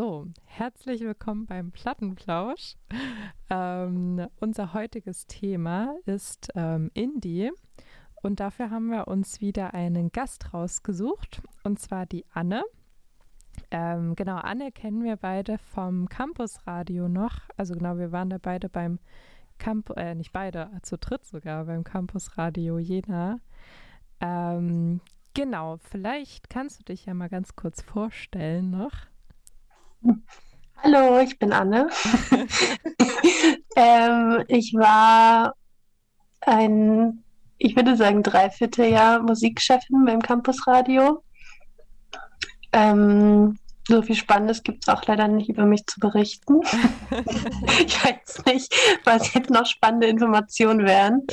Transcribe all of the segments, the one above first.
So, herzlich willkommen beim Plattenplausch. Ähm, unser heutiges Thema ist ähm, Indie und dafür haben wir uns wieder einen Gast rausgesucht und zwar die Anne. Ähm, genau, Anne kennen wir beide vom Campusradio noch. Also genau, wir waren da beide beim Campus, äh, nicht beide, zu dritt sogar beim Campusradio Jena. Ähm, genau, vielleicht kannst du dich ja mal ganz kurz vorstellen noch. Hallo, ich bin Anne. ähm, ich war ein, ich würde sagen, Dreivierteljahr Musikchefin beim Campusradio. Ähm, so viel Spannendes gibt es auch leider nicht über mich zu berichten. ich weiß nicht, was jetzt noch spannende Informationen wären.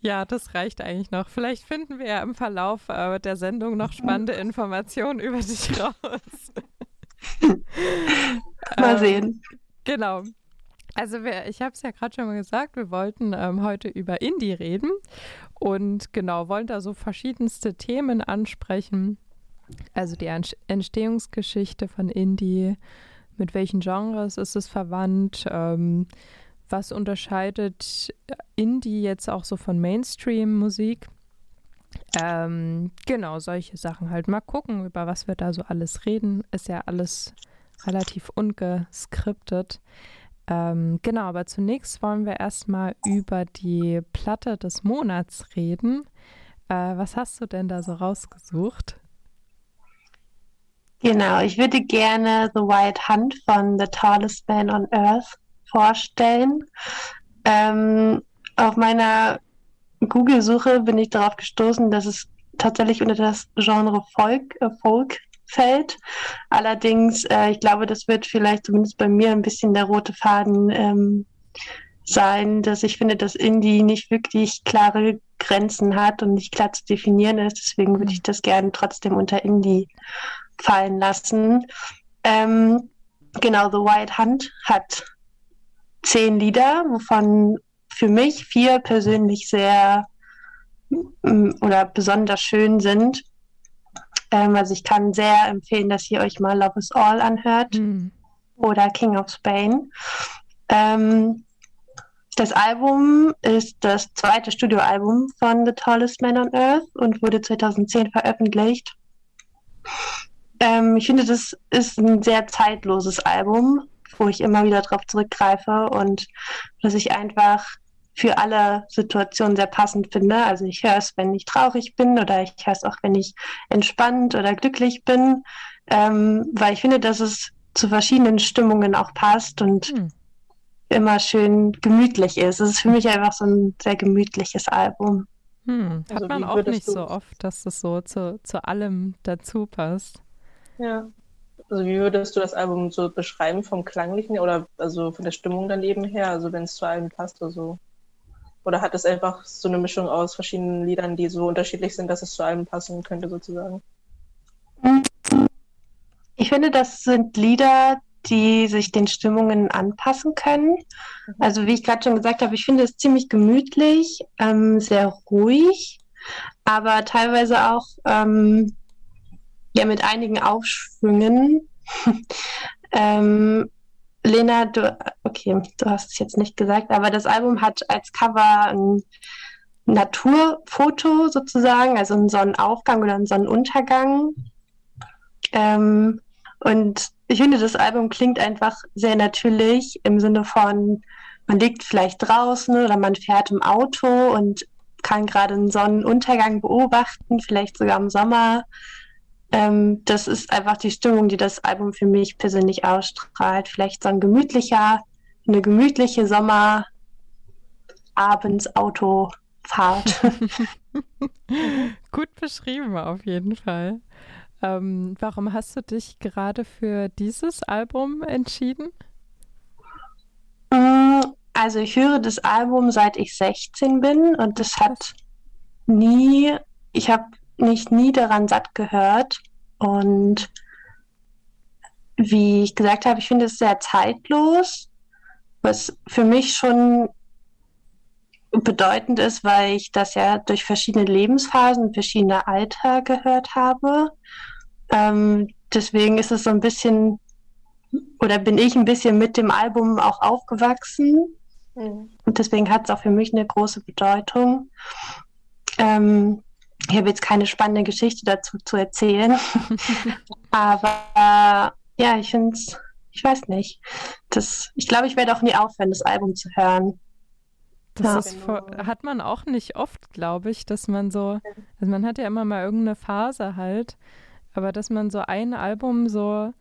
Ja, das reicht eigentlich noch. Vielleicht finden wir ja im Verlauf äh, der Sendung noch spannende Informationen über dich raus. mal ähm, sehen. Genau. Also wir, ich habe es ja gerade schon mal gesagt, wir wollten ähm, heute über Indie reden und genau, wollen da so verschiedenste Themen ansprechen. Also die Entstehungsgeschichte von Indie, mit welchen Genres ist es verwandt, ähm, was unterscheidet Indie jetzt auch so von Mainstream-Musik? Ähm, genau, solche Sachen halt. Mal gucken, über was wir da so alles reden. Ist ja alles relativ ungeskriptet. Ähm, genau, aber zunächst wollen wir erstmal über die Platte des Monats reden. Äh, was hast du denn da so rausgesucht? Genau, ich würde gerne The White Hunt von The Tallest Man on Earth vorstellen. Ähm, auf meiner Google-Suche bin ich darauf gestoßen, dass es tatsächlich unter das Genre Folk, äh, Folk fällt. Allerdings, äh, ich glaube, das wird vielleicht zumindest bei mir ein bisschen der rote Faden ähm, sein, dass ich finde, dass Indie nicht wirklich klare Grenzen hat und nicht klar zu definieren ist. Deswegen würde ich das gerne trotzdem unter Indie fallen lassen. Ähm, genau, The White Hunt hat zehn Lieder, wovon für mich vier persönlich sehr mm, oder besonders schön sind. Ähm, also ich kann sehr empfehlen, dass ihr euch mal Love is All anhört mhm. oder King of Spain. Ähm, das Album ist das zweite Studioalbum von The Tallest Man on Earth und wurde 2010 veröffentlicht. Ähm, ich finde, das ist ein sehr zeitloses Album, wo ich immer wieder drauf zurückgreife und dass ich einfach für alle Situationen sehr passend finde. Also ich höre es, wenn ich traurig bin oder ich höre es auch, wenn ich entspannt oder glücklich bin, ähm, weil ich finde, dass es zu verschiedenen Stimmungen auch passt und hm. immer schön gemütlich ist. Es ist für mich einfach so ein sehr gemütliches Album. Hm. Hat also man auch nicht so oft, dass das so zu, zu allem dazu passt. Ja. Also wie würdest du das Album so beschreiben vom Klanglichen oder also von der Stimmung daneben her, also wenn es zu allem passt oder so? Oder hat es einfach so eine Mischung aus verschiedenen Liedern, die so unterschiedlich sind, dass es zu allem passen könnte, sozusagen? Ich finde, das sind Lieder, die sich den Stimmungen anpassen können. Mhm. Also wie ich gerade schon gesagt habe, ich finde es ziemlich gemütlich, ähm, sehr ruhig, aber teilweise auch ähm, ja mit einigen Aufschwüngen. ähm, Lena, du, okay, du hast es jetzt nicht gesagt, aber das Album hat als Cover ein Naturfoto sozusagen, also einen Sonnenaufgang oder einen Sonnenuntergang. Ähm, und ich finde, das Album klingt einfach sehr natürlich im Sinne von, man liegt vielleicht draußen oder man fährt im Auto und kann gerade einen Sonnenuntergang beobachten, vielleicht sogar im Sommer. Ähm, das ist einfach die Stimmung, die das Album für mich persönlich ausstrahlt. Vielleicht so ein gemütlicher, eine gemütliche Sommerabends-Autofahrt. Gut beschrieben auf jeden Fall. Ähm, warum hast du dich gerade für dieses Album entschieden? Mm, also ich höre das Album seit ich 16 bin und das hat nie, ich habe mich nie daran satt gehört. Und wie ich gesagt habe, ich finde es sehr zeitlos, was für mich schon bedeutend ist, weil ich das ja durch verschiedene Lebensphasen, verschiedene Alter gehört habe. Ähm, deswegen ist es so ein bisschen, oder bin ich ein bisschen mit dem Album auch aufgewachsen. Mhm. Und deswegen hat es auch für mich eine große Bedeutung. Ähm, ich habe jetzt keine spannende Geschichte dazu zu erzählen. Aber äh, ja, ich finde es, ich weiß nicht. Das, ich glaube, ich werde auch nie aufhören, das Album zu hören. Das ja. voll, hat man auch nicht oft, glaube ich, dass man so, also man hat ja immer mal irgendeine Phase halt, aber dass man so ein Album so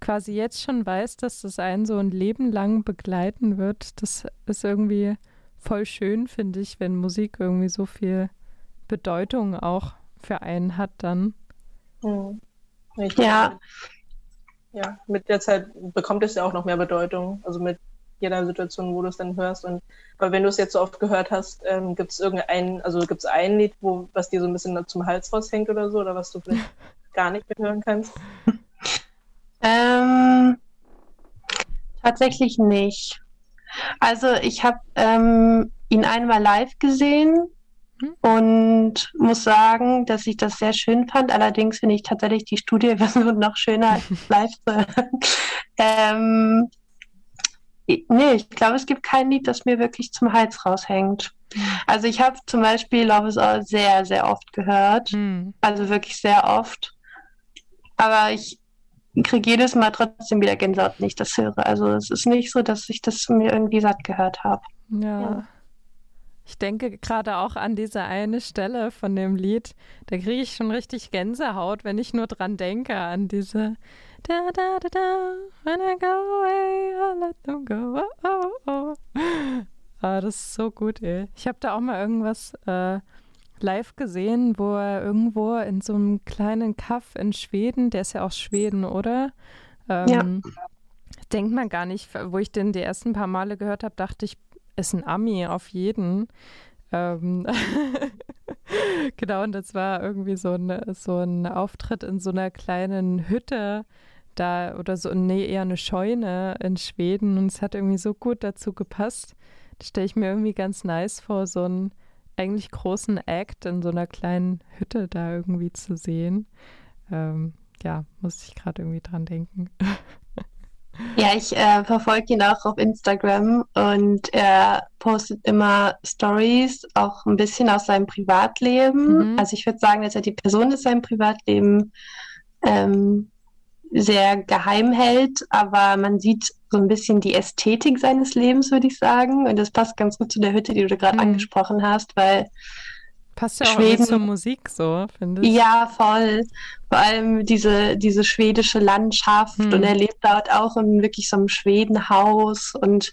quasi jetzt schon weiß, dass das einen so ein Leben lang begleiten wird, das ist irgendwie voll schön, finde ich, wenn Musik irgendwie so viel Bedeutung auch für einen hat dann. Mhm. Ja. Ja, mit der Zeit bekommt es ja auch noch mehr Bedeutung. Also mit jeder Situation, wo du es dann hörst. Und weil wenn du es jetzt so oft gehört hast, ähm, gibt es irgendein, also gibt es ein Lied, wo, was dir so ein bisschen zum Hals raushängt oder so, oder was du vielleicht gar nicht mehr hören kannst? Ähm, tatsächlich nicht. Also ich habe ähm, ihn einmal live gesehen? Und muss sagen, dass ich das sehr schön fand. Allerdings finde ich tatsächlich die Studioversion noch schöner live zu hören. ähm, Nee, ich glaube, es gibt kein Lied, das mir wirklich zum Hals raushängt. Mhm. Also ich habe zum Beispiel Love is All sehr, sehr oft gehört. Mhm. Also wirklich sehr oft. Aber ich kriege jedes Mal trotzdem wieder Gänsehaut, wenn ich das höre. Also es ist nicht so, dass ich das mir irgendwie satt gehört habe. Ja. ja. Ich denke gerade auch an diese eine Stelle von dem Lied. Da kriege ich schon richtig Gänsehaut, wenn ich nur dran denke, an diese Da, da, da, da, when I go away, I let them go. Oh, oh, oh. Ah, das ist so gut, ey. Ich habe da auch mal irgendwas äh, live gesehen, wo er irgendwo in so einem kleinen Kaff in Schweden, der ist ja aus Schweden, oder? Ähm, ja. Denkt man gar nicht, wo ich den die ersten paar Male gehört habe, dachte ich, ist ein Ami auf jeden. Ähm genau, und das war irgendwie so ein, so ein Auftritt in so einer kleinen Hütte da oder so, nee, eher eine Scheune in Schweden und es hat irgendwie so gut dazu gepasst. Das stelle ich mir irgendwie ganz nice vor, so einen eigentlich großen Act in so einer kleinen Hütte da irgendwie zu sehen. Ähm, ja, muss ich gerade irgendwie dran denken. Ja, ich äh, verfolge ihn auch auf Instagram und er postet immer Stories, auch ein bisschen aus seinem Privatleben. Mhm. Also ich würde sagen, dass er die Person in seinem Privatleben ähm, sehr geheim hält, aber man sieht so ein bisschen die Ästhetik seines Lebens, würde ich sagen. Und das passt ganz gut zu der Hütte, die du gerade mhm. angesprochen hast, weil Passt ja auch Schweden, zur Musik so, finde ich. Ja, voll. Vor allem diese, diese schwedische Landschaft hm. und er lebt dort auch in wirklich so einem Schwedenhaus und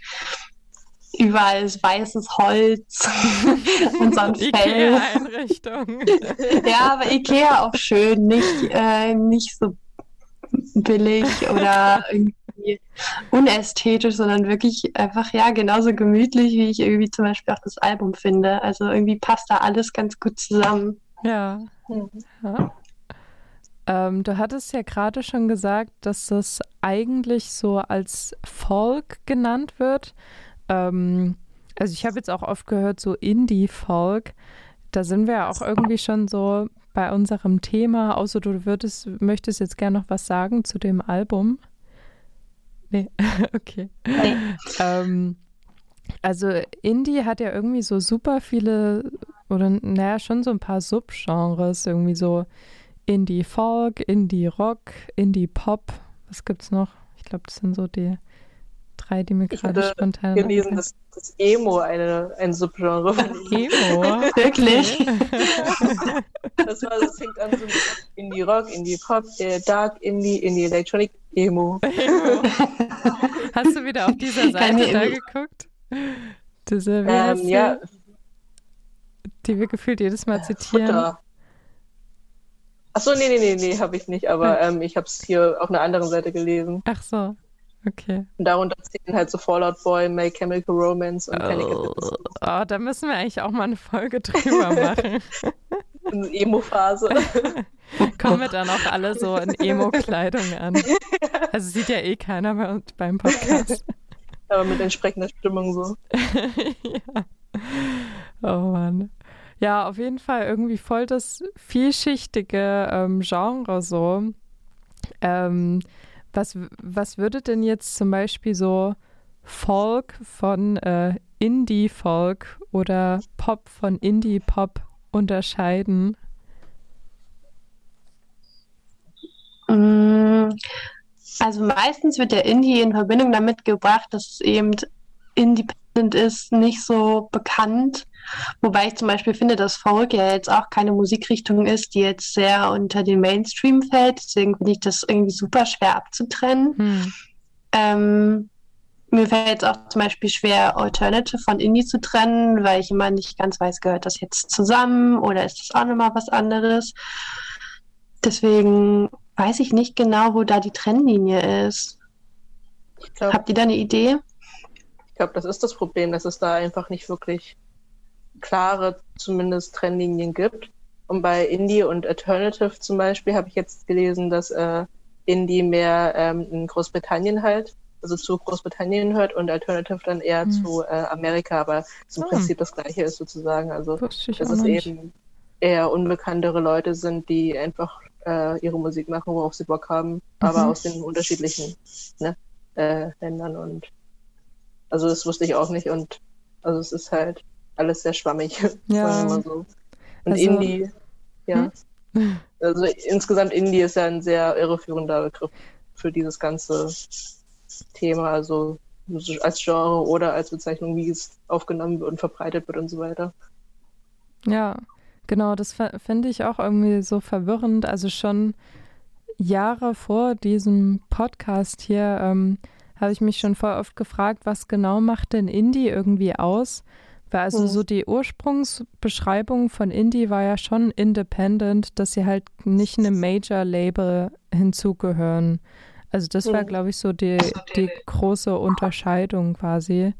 überall ist weißes Holz und so ein Fell. Einrichtung. ja, aber Ikea auch schön, nicht, äh, nicht so billig oder irgendwie unästhetisch, sondern wirklich einfach, ja, genauso gemütlich, wie ich irgendwie zum Beispiel auch das Album finde. Also irgendwie passt da alles ganz gut zusammen. Ja. Mhm. ja. Ähm, du hattest ja gerade schon gesagt, dass das eigentlich so als Folk genannt wird. Ähm, also ich habe jetzt auch oft gehört, so Indie-Folk. Da sind wir ja auch irgendwie schon so bei unserem Thema, außer du würdest, möchtest jetzt gerne noch was sagen zu dem Album. Nee, okay. Nee. Ähm, also Indie hat ja irgendwie so super viele, oder naja, schon so ein paar Subgenres, irgendwie so Indie-Folk, Indie-Rock, Indie-Pop. Was gibt's noch? Ich glaube, das sind so die drei, die mir gerade spontan. Ich gelesen, dass das Emo eine, ein Subgenre von Emo. Wirklich? das, war, das fängt an so mit Indie-Rock, Indie-Pop, äh, Dark Indie, Indie-Electronic, Emo. Emo. Hast du wieder auf dieser Seite da geguckt? Diese, wie ähm, ja. Die wir gefühlt jedes Mal zitieren. Futter. Achso, nee, nee, nee, nee, habe ich nicht, aber ähm, ich habe es hier auf einer anderen Seite gelesen. Ach so, okay. Und darunter zählen halt so Fallout Boy, My Chemical Romance und Panic oh, oh, da müssen wir eigentlich auch mal eine Folge drüber machen. Emo-Phase. Kommen wir dann auch alle so in Emo-Kleidung an. Also sieht ja eh keiner bei uns beim Podcast. Aber mit entsprechender Stimmung so. ja. Oh Mann. Ja, auf jeden Fall irgendwie voll das vielschichtige ähm, Genre so. Ähm, was, was würde denn jetzt zum Beispiel so Folk von äh, Indie-Folk oder Pop von Indie-Pop unterscheiden? Mm, also meistens wird der Indie in Verbindung damit gebracht, dass es eben independent ist, nicht so bekannt. Wobei ich zum Beispiel finde, dass Folk ja jetzt auch keine Musikrichtung ist, die jetzt sehr unter den Mainstream fällt. Deswegen finde ich das irgendwie super schwer abzutrennen. Hm. Ähm, mir fällt es auch zum Beispiel schwer, Alternative von Indie zu trennen, weil ich immer nicht ganz weiß, gehört das jetzt zusammen oder ist das auch nochmal was anderes. Deswegen weiß ich nicht genau, wo da die Trennlinie ist. Glaub, Habt ihr da eine Idee? Ich glaube, das ist das Problem, dass es da einfach nicht wirklich klare, zumindest Trennlinien gibt. Und bei Indie und Alternative zum Beispiel habe ich jetzt gelesen, dass äh, Indie mehr ähm, in Großbritannien halt, also zu Großbritannien hört und Alternative dann eher mhm. zu äh, Amerika, aber im oh. Prinzip das gleiche ist sozusagen. Also dass es nicht. eben eher unbekanntere Leute sind, die einfach äh, ihre Musik machen, worauf sie Bock haben, mhm. aber aus den unterschiedlichen ne, äh, Ländern und also das wusste ich auch nicht und also es ist halt alles sehr schwammig, ja. sagen wir mal so. Und also, Indie, ja. Hm? Also insgesamt Indie ist ja ein sehr irreführender Begriff für dieses ganze Thema, also als Genre oder als Bezeichnung, wie es aufgenommen wird und verbreitet wird und so weiter. Ja, genau, das finde ich auch irgendwie so verwirrend. Also schon Jahre vor diesem Podcast hier ähm, habe ich mich schon voll oft gefragt, was genau macht denn Indie irgendwie aus? Weil also mhm. so die Ursprungsbeschreibung von Indie war ja schon independent, dass sie halt nicht einem Major-Label hinzugehören. Also das war, mhm. glaube ich, so die, die große Unterscheidung quasi.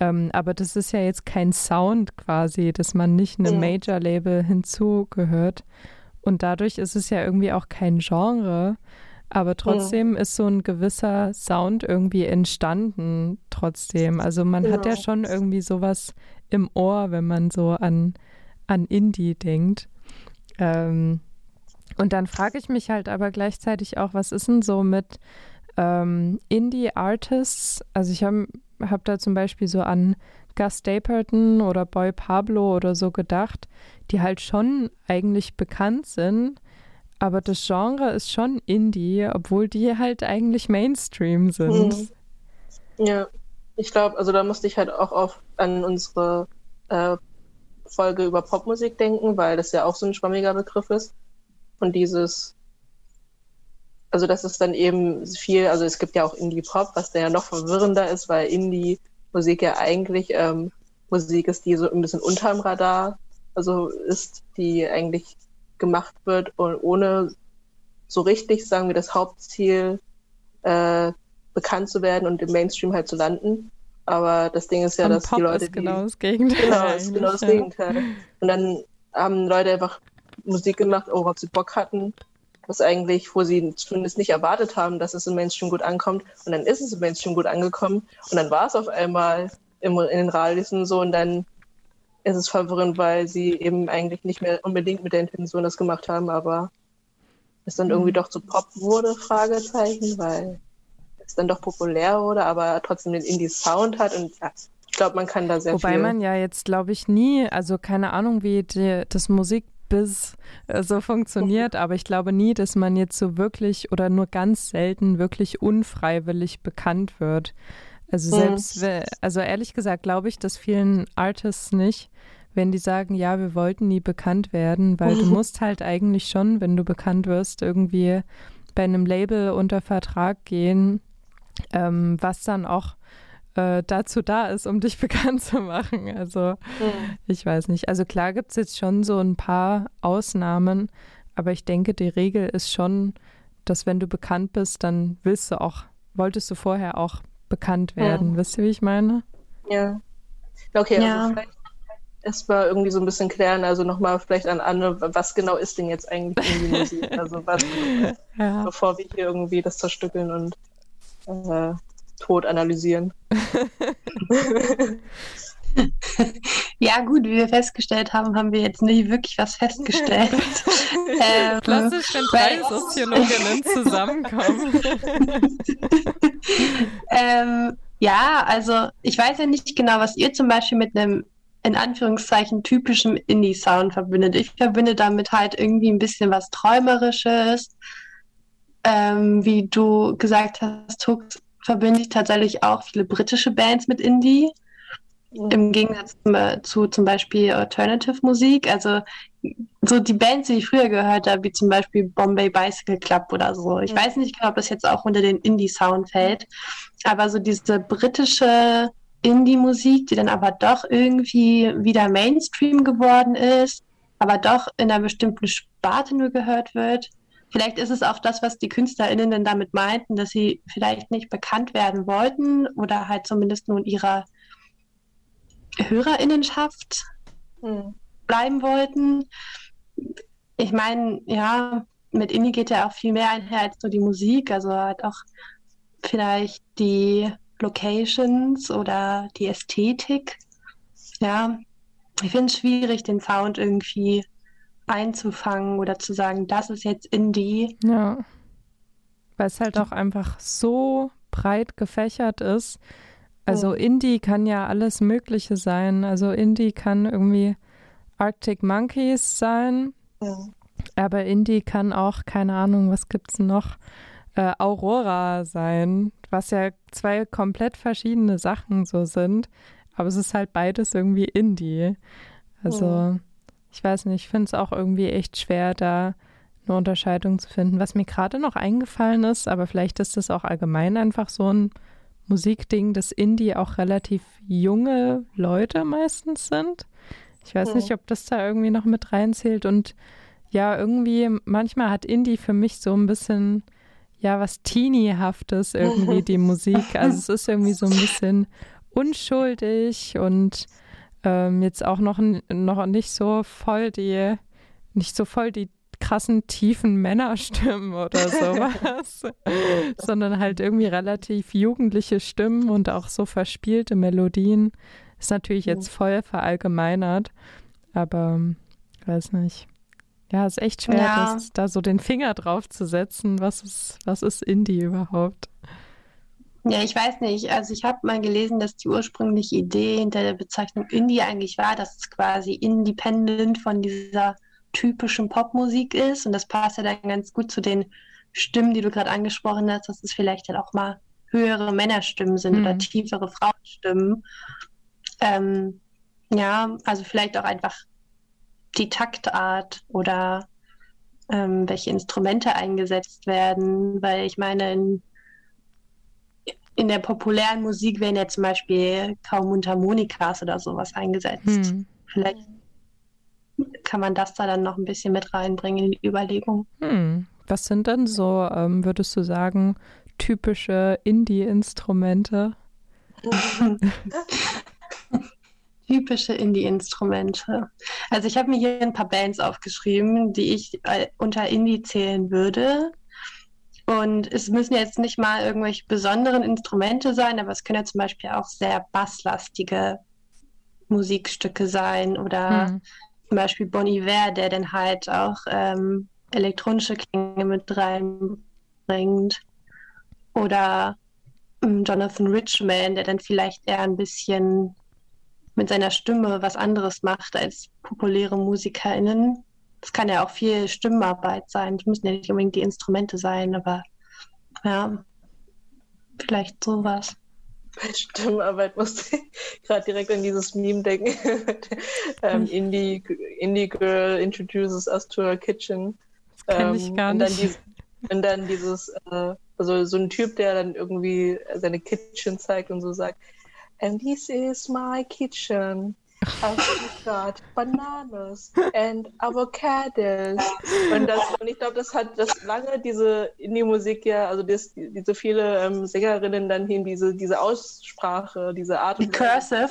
Ähm, aber das ist ja jetzt kein Sound quasi, dass man nicht einem Major-Label hinzugehört. Und dadurch ist es ja irgendwie auch kein Genre. Aber trotzdem ja. ist so ein gewisser Sound irgendwie entstanden trotzdem. Also man genau. hat ja genau. schon irgendwie sowas im Ohr, wenn man so an, an Indie denkt. Ähm, und dann frage ich mich halt aber gleichzeitig auch, was ist denn so mit ähm, Indie-Artists? Also ich habe hab da zum Beispiel so an Gus Stapleton oder Boy Pablo oder so gedacht, die halt schon eigentlich bekannt sind, aber das Genre ist schon Indie, obwohl die halt eigentlich Mainstream sind. Hm. Ja, ich glaube, also da musste ich halt auch auf, an unsere äh, Folge über Popmusik denken, weil das ja auch so ein schwammiger Begriff ist. Und dieses, also das ist dann eben viel, also es gibt ja auch Indie-Pop, was dann ja noch verwirrender ist, weil Indie-Musik ja eigentlich ähm, Musik ist, die so ein bisschen unterm Radar, also ist, die eigentlich gemacht wird und ohne so richtig, sagen wir, das Hauptziel äh, bekannt zu werden und im Mainstream halt zu landen. Aber das Ding ist ja, und dass Pop die Leute. Ist genau das Gegenteil. Genau, ist genau das. Gegenteil. Und dann haben Leute einfach Musik gemacht, worauf sie Bock hatten, was eigentlich, wo sie zumindest nicht erwartet haben, dass es im Mainstream gut ankommt. Und dann ist es im Mainstream gut angekommen. Und dann war es auf einmal im, in den Radios und so. Und dann ist es verwirrend, weil sie eben eigentlich nicht mehr unbedingt mit der Intention das gemacht haben, aber es dann irgendwie mhm. doch zu Pop wurde, Fragezeichen, weil es dann doch populär wurde, aber trotzdem den Indie-Sound hat und ja, ich glaube, man kann da sehr Wobei viel... Wobei man ja jetzt, glaube ich, nie, also keine Ahnung, wie die, das Musikbiz äh, so funktioniert, aber ich glaube nie, dass man jetzt so wirklich oder nur ganz selten wirklich unfreiwillig bekannt wird. Also selbst, mhm. also ehrlich gesagt glaube ich, dass vielen Artists nicht, wenn die sagen, ja, wir wollten nie bekannt werden, weil du musst halt eigentlich schon, wenn du bekannt wirst, irgendwie bei einem Label unter Vertrag gehen, ähm, was dann auch äh, dazu da ist, um dich bekannt zu machen. Also mhm. ich weiß nicht. Also klar gibt es jetzt schon so ein paar Ausnahmen, aber ich denke, die Regel ist schon, dass wenn du bekannt bist, dann willst du auch, wolltest du vorher auch bekannt werden. Ja. Wisst ihr, wie ich meine? Ja. Okay, ja. also vielleicht erstmal irgendwie so ein bisschen klären, also nochmal vielleicht an Anne, was genau ist denn jetzt eigentlich in die Musik? Also was, ja. bevor wir hier irgendwie das zerstückeln und äh, tot analysieren. Ja, gut, wie wir festgestellt haben, haben wir jetzt nicht wirklich was festgestellt. ähm, Klassisch, wenn drei Soziologinnen zusammenkommen. ähm, ja, also ich weiß ja nicht genau, was ihr zum Beispiel mit einem in Anführungszeichen typischen Indie-Sound verbindet. Ich verbinde damit halt irgendwie ein bisschen was Träumerisches. Ähm, wie du gesagt hast, Tux, verbinde ich tatsächlich auch viele britische Bands mit Indie. Im Gegensatz zu zum Beispiel Alternative Musik. Also so die Bands, die ich früher gehört habe, wie zum Beispiel Bombay Bicycle Club oder so. Ich mhm. weiß nicht genau, ob das jetzt auch unter den Indie-Sound fällt. Aber so diese britische Indie-Musik, die dann aber doch irgendwie wieder Mainstream geworden ist, aber doch in einer bestimmten Sparte nur gehört wird. Vielleicht ist es auch das, was die KünstlerInnen dann damit meinten, dass sie vielleicht nicht bekannt werden wollten oder halt zumindest nur in ihrer HörerInnenschaft hm. bleiben wollten. Ich meine, ja, mit Indie geht ja auch viel mehr einher als nur die Musik, also halt auch vielleicht die Locations oder die Ästhetik. Ja, ich finde es schwierig, den Sound irgendwie einzufangen oder zu sagen, das ist jetzt Indie. Ja. Weil es halt auch einfach so breit gefächert ist. Also Indie kann ja alles Mögliche sein. Also Indie kann irgendwie Arctic Monkeys sein. Ja. Aber Indie kann auch, keine Ahnung, was gibt's noch? Äh, Aurora sein, was ja zwei komplett verschiedene Sachen so sind. Aber es ist halt beides irgendwie Indie. Also, ja. ich weiß nicht, ich finde es auch irgendwie echt schwer, da eine Unterscheidung zu finden. Was mir gerade noch eingefallen ist, aber vielleicht ist das auch allgemein einfach so ein Musikding, dass Indie auch relativ junge Leute meistens sind. Ich weiß ja. nicht, ob das da irgendwie noch mit reinzählt. Und ja, irgendwie, manchmal hat Indie für mich so ein bisschen, ja, was Teenie-haftes irgendwie, die Musik. Also es ist irgendwie so ein bisschen unschuldig und ähm, jetzt auch noch, noch nicht so voll die, nicht so voll die krassen tiefen Männerstimmen oder sowas, sondern halt irgendwie relativ jugendliche Stimmen und auch so verspielte Melodien. Ist natürlich jetzt voll verallgemeinert, aber weiß nicht. Ja, ist echt schwer, ja. das, da so den Finger drauf zu setzen. Was ist, was ist Indie überhaupt? Ja, ich weiß nicht. Also ich habe mal gelesen, dass die ursprüngliche Idee hinter der Bezeichnung Indie eigentlich war, dass es quasi independent von dieser typischen Popmusik ist. Und das passt ja dann ganz gut zu den Stimmen, die du gerade angesprochen hast, dass es vielleicht dann auch mal höhere Männerstimmen sind mhm. oder tiefere Frauenstimmen. Ähm, ja, also vielleicht auch einfach die Taktart oder ähm, welche Instrumente eingesetzt werden, weil ich meine, in, in, der populären Musik werden ja zum Beispiel kaum Mundharmonikas oder sowas eingesetzt. Mhm. Vielleicht kann man das da dann noch ein bisschen mit reinbringen in die Überlegung. Hm. Was sind denn so, ähm, würdest du sagen, typische Indie-Instrumente? typische Indie-Instrumente. Also ich habe mir hier ein paar Bands aufgeschrieben, die ich äh, unter Indie zählen würde. Und es müssen jetzt nicht mal irgendwelche besonderen Instrumente sein, aber es können ja zum Beispiel auch sehr basslastige Musikstücke sein oder hm zum Beispiel Bon Iver, der dann halt auch ähm, elektronische Klänge mit reinbringt. Oder ähm, Jonathan Richman, der dann vielleicht eher ein bisschen mit seiner Stimme was anderes macht als populäre MusikerInnen. Das kann ja auch viel Stimmenarbeit sein. Das müssen ja nicht unbedingt die Instrumente sein, aber ja, vielleicht sowas bei Stimmarbeit musste ich gerade direkt an dieses Meme denken. ähm, Indie, Indie Girl introduces us to her kitchen. Das kenn ich ähm, gar und nicht. Dann dies, und dann dieses, äh, also so ein Typ, der dann irgendwie seine Kitchen zeigt und so sagt, and this is my kitchen. Got bananas and avocados. Und, das, und ich glaube, das hat das lange diese Indie-Musik ja, also das, die, so viele ähm, Sängerinnen dann hin, diese, diese Aussprache, diese Art. Die Cursive.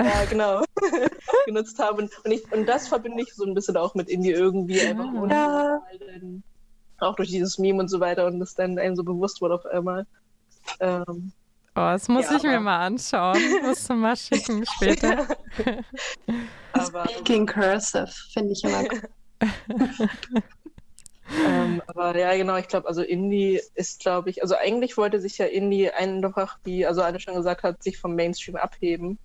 Ja, genau. genutzt haben. Und, ich, und das verbinde ich so ein bisschen auch mit Indie irgendwie einfach ohne ja. auch durch dieses Meme und so weiter und das dann einem so bewusst wurde auf einmal. Ähm, Oh, das muss ja, ich mir mal anschauen. Musst du mal schicken später. aber, Speaking Cursive finde ich immer gut. ähm, aber ja, genau, ich glaube, also Indie ist, glaube ich, also eigentlich wollte sich ja Indie einfach, wie also Anne schon gesagt hat, sich vom Mainstream abheben.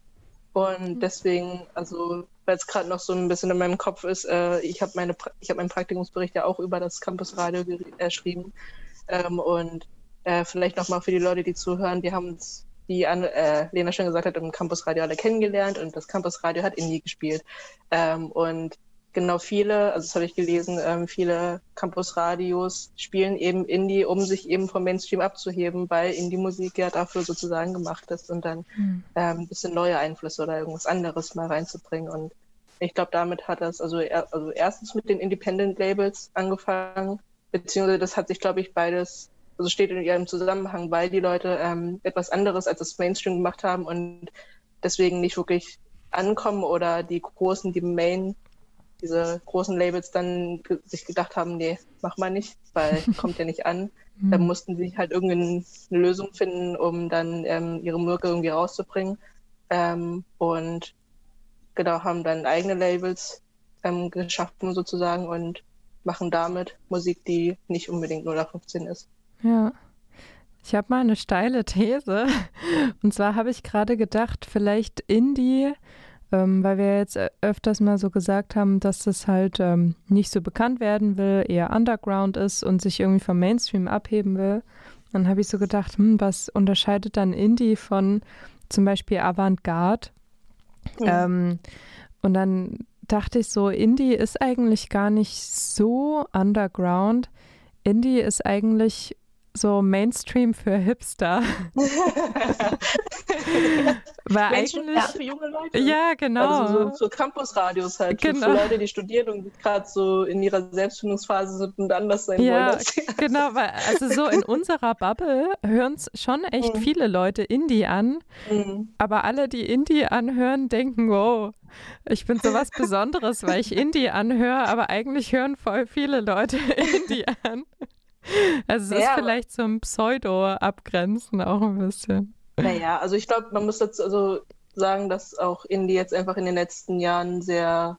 Und mhm. deswegen, also weil es gerade noch so ein bisschen in meinem Kopf ist, äh, ich habe meine ich habe meinen Praktikumsbericht ja auch über das Campusradio geschrieben. Ähm, und äh, vielleicht nochmal für die Leute, die zuhören, die haben uns, wie äh, Lena schon gesagt hat, im Campusradio alle kennengelernt und das Campusradio hat Indie gespielt. Ähm, und genau viele, also das habe ich gelesen, ähm, viele Campusradios spielen eben Indie, um sich eben vom Mainstream abzuheben, weil Indie-Musik ja dafür sozusagen gemacht ist und dann mhm. ähm, ein bisschen neue Einflüsse oder irgendwas anderes mal reinzubringen. Und ich glaube, damit hat das also, er, also erstens mit den Independent-Labels angefangen, beziehungsweise das hat sich, glaube ich, beides, also steht in ihrem Zusammenhang, weil die Leute ähm, etwas anderes als das Mainstream gemacht haben und deswegen nicht wirklich ankommen oder die großen, die Main diese großen Labels dann sich gedacht haben, nee, mach mal nicht, weil kommt ja nicht an. Mhm. Dann mussten sie halt irgendeine Lösung finden, um dann ähm, ihre Mürke irgendwie rauszubringen. Ähm, und genau, haben dann eigene Labels ähm, geschaffen sozusagen und machen damit Musik, die nicht unbedingt 0815 ist. Ja. Ich habe mal eine steile These. Und zwar habe ich gerade gedacht, vielleicht Indie ähm, weil wir jetzt öfters mal so gesagt haben, dass das halt ähm, nicht so bekannt werden will, eher Underground ist und sich irgendwie vom Mainstream abheben will. Dann habe ich so gedacht, hm, was unterscheidet dann Indie von zum Beispiel Avantgarde? Ja. Ähm, und dann dachte ich so, Indie ist eigentlich gar nicht so underground. Indie ist eigentlich so Mainstream für Hipster. War eigentlich für junge Leute. Ja, genau. Also so, so Campusradios halt genau. für Leute, die studieren und gerade so in ihrer Selbstfindungsphase sind und anders sein ja, wollen. genau, weil also so in unserer Bubble hören es schon echt mhm. viele Leute Indie an, mhm. aber alle, die Indie anhören, denken, wow, ich bin sowas Besonderes, weil ich Indie anhöre, aber eigentlich hören voll viele Leute Indie an. Also es ja, ist vielleicht zum Pseudo-Abgrenzen auch ein bisschen. Naja, also ich glaube, man muss dazu also sagen, dass auch Indie jetzt einfach in den letzten Jahren sehr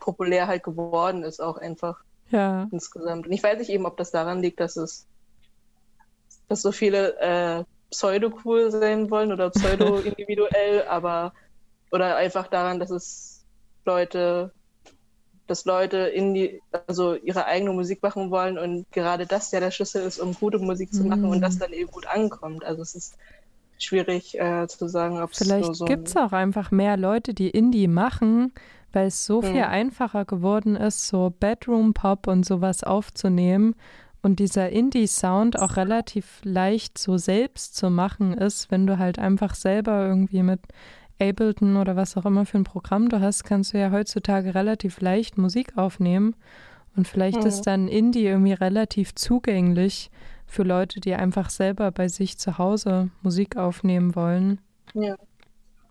populär halt geworden ist, auch einfach ja. insgesamt. Und ich weiß nicht eben, ob das daran liegt, dass es, dass so viele äh, pseudo-cool sein wollen oder pseudo-individuell, aber oder einfach daran, dass es Leute dass Leute in die, also ihre eigene Musik machen wollen und gerade das ja der Schlüssel ist, um gute Musik zu machen mm. und das mhm. dann eben gut ankommt. Also es ist schwierig äh, zu sagen, ob es Vielleicht so, gibt es auch einfach mehr Leute, die Indie machen, weil es so viel mhm. einfacher geworden ist, so Bedroom-Pop und sowas aufzunehmen und dieser Indie-Sound auch relativ leicht so selbst zu machen ist, wenn du halt einfach selber irgendwie mit Ableton oder was auch immer für ein Programm du hast, kannst du ja heutzutage relativ leicht Musik aufnehmen. Und vielleicht mhm. ist dann Indie irgendwie relativ zugänglich für Leute, die einfach selber bei sich zu Hause Musik aufnehmen wollen. Ja.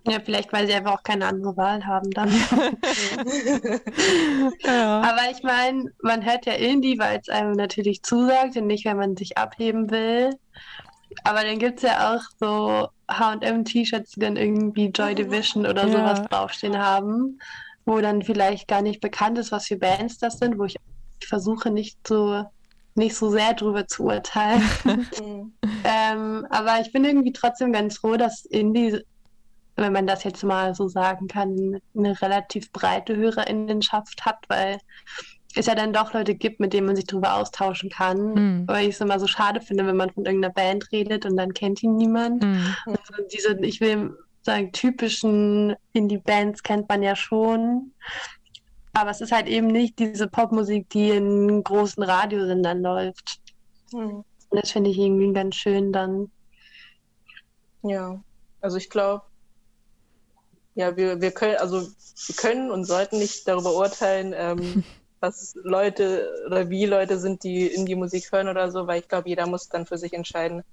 Ja, vielleicht, weil sie einfach auch keine andere Wahl haben dann. ja. Aber ich meine, man hört ja Indie, weil es einem natürlich zusagt und nicht, wenn man sich abheben will. Aber dann gibt es ja auch so HM-T-Shirts, die dann irgendwie Joy Division oder ja. sowas draufstehen haben, wo dann vielleicht gar nicht bekannt ist, was für Bands das sind, wo ich versuche nicht so nicht so sehr drüber zu urteilen. ähm, aber ich bin irgendwie trotzdem ganz froh, dass Indie, wenn man das jetzt mal so sagen kann, eine relativ breite Hörerinnenschaft hat, weil es ja dann doch Leute gibt, mit denen man sich darüber austauschen kann. Mhm. Weil ich es immer so schade finde, wenn man von irgendeiner Band redet und dann kennt ihn niemand. Mhm. Also diese, ich will sagen, typischen Indie-Bands kennt man ja schon. Aber es ist halt eben nicht diese Popmusik, die in großen Radiosendern läuft. Mhm. Das finde ich irgendwie ganz schön dann. Ja, also ich glaube, ja, wir, wir können, also wir können und sollten nicht darüber urteilen, ähm, was Leute oder wie Leute sind, die in die Musik hören oder so, weil ich glaube, jeder muss dann für sich entscheiden,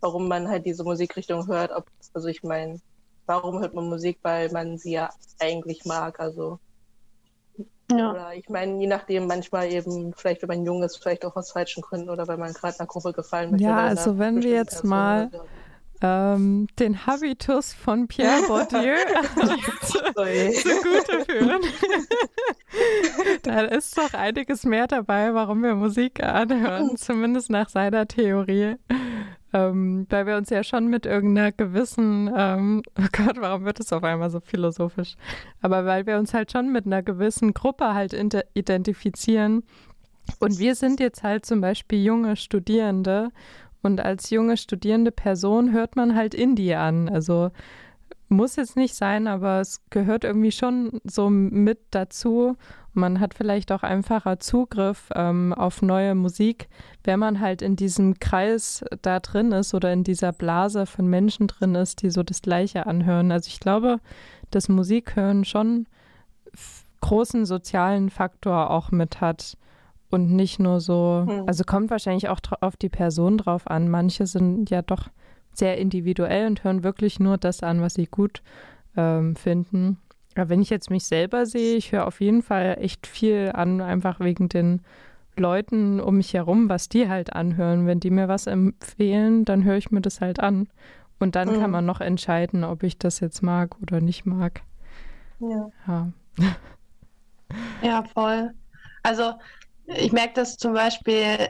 warum man halt diese Musikrichtung hört. Ob, also ich meine, warum hört man Musik, weil man sie ja eigentlich mag. Also ja. Oder ich meine, je nachdem, manchmal eben, vielleicht wenn man jung ist, vielleicht auch aus falschen Gründen oder weil man gerade einer Gruppe gefallen möchte. Ja, also wenn wir jetzt mal ähm, den Habitus von Pierre Bourdieu zugute führen. da ist doch einiges mehr dabei, warum wir Musik anhören, zumindest nach seiner Theorie. Ähm, weil wir uns ja schon mit irgendeiner gewissen, ähm, oh Gott, warum wird es auf einmal so philosophisch? Aber weil wir uns halt schon mit einer gewissen Gruppe halt identifizieren. Und wir sind jetzt halt zum Beispiel junge Studierende und als junge studierende Person hört man halt Indie an. Also muss jetzt nicht sein, aber es gehört irgendwie schon so mit dazu. Man hat vielleicht auch einfacher Zugriff ähm, auf neue Musik, wenn man halt in diesem Kreis da drin ist oder in dieser Blase von Menschen drin ist, die so das Gleiche anhören. Also ich glaube, dass Musikhören schon großen sozialen Faktor auch mit hat und nicht nur so, hm. also kommt wahrscheinlich auch auf die Person drauf an. Manche sind ja doch sehr individuell und hören wirklich nur das an, was sie gut ähm, finden. Aber wenn ich jetzt mich selber sehe, ich höre auf jeden Fall echt viel an, einfach wegen den Leuten um mich herum, was die halt anhören. Wenn die mir was empfehlen, dann höre ich mir das halt an. Und dann mhm. kann man noch entscheiden, ob ich das jetzt mag oder nicht mag. Ja. Ja, ja voll. Also ich merke das zum Beispiel,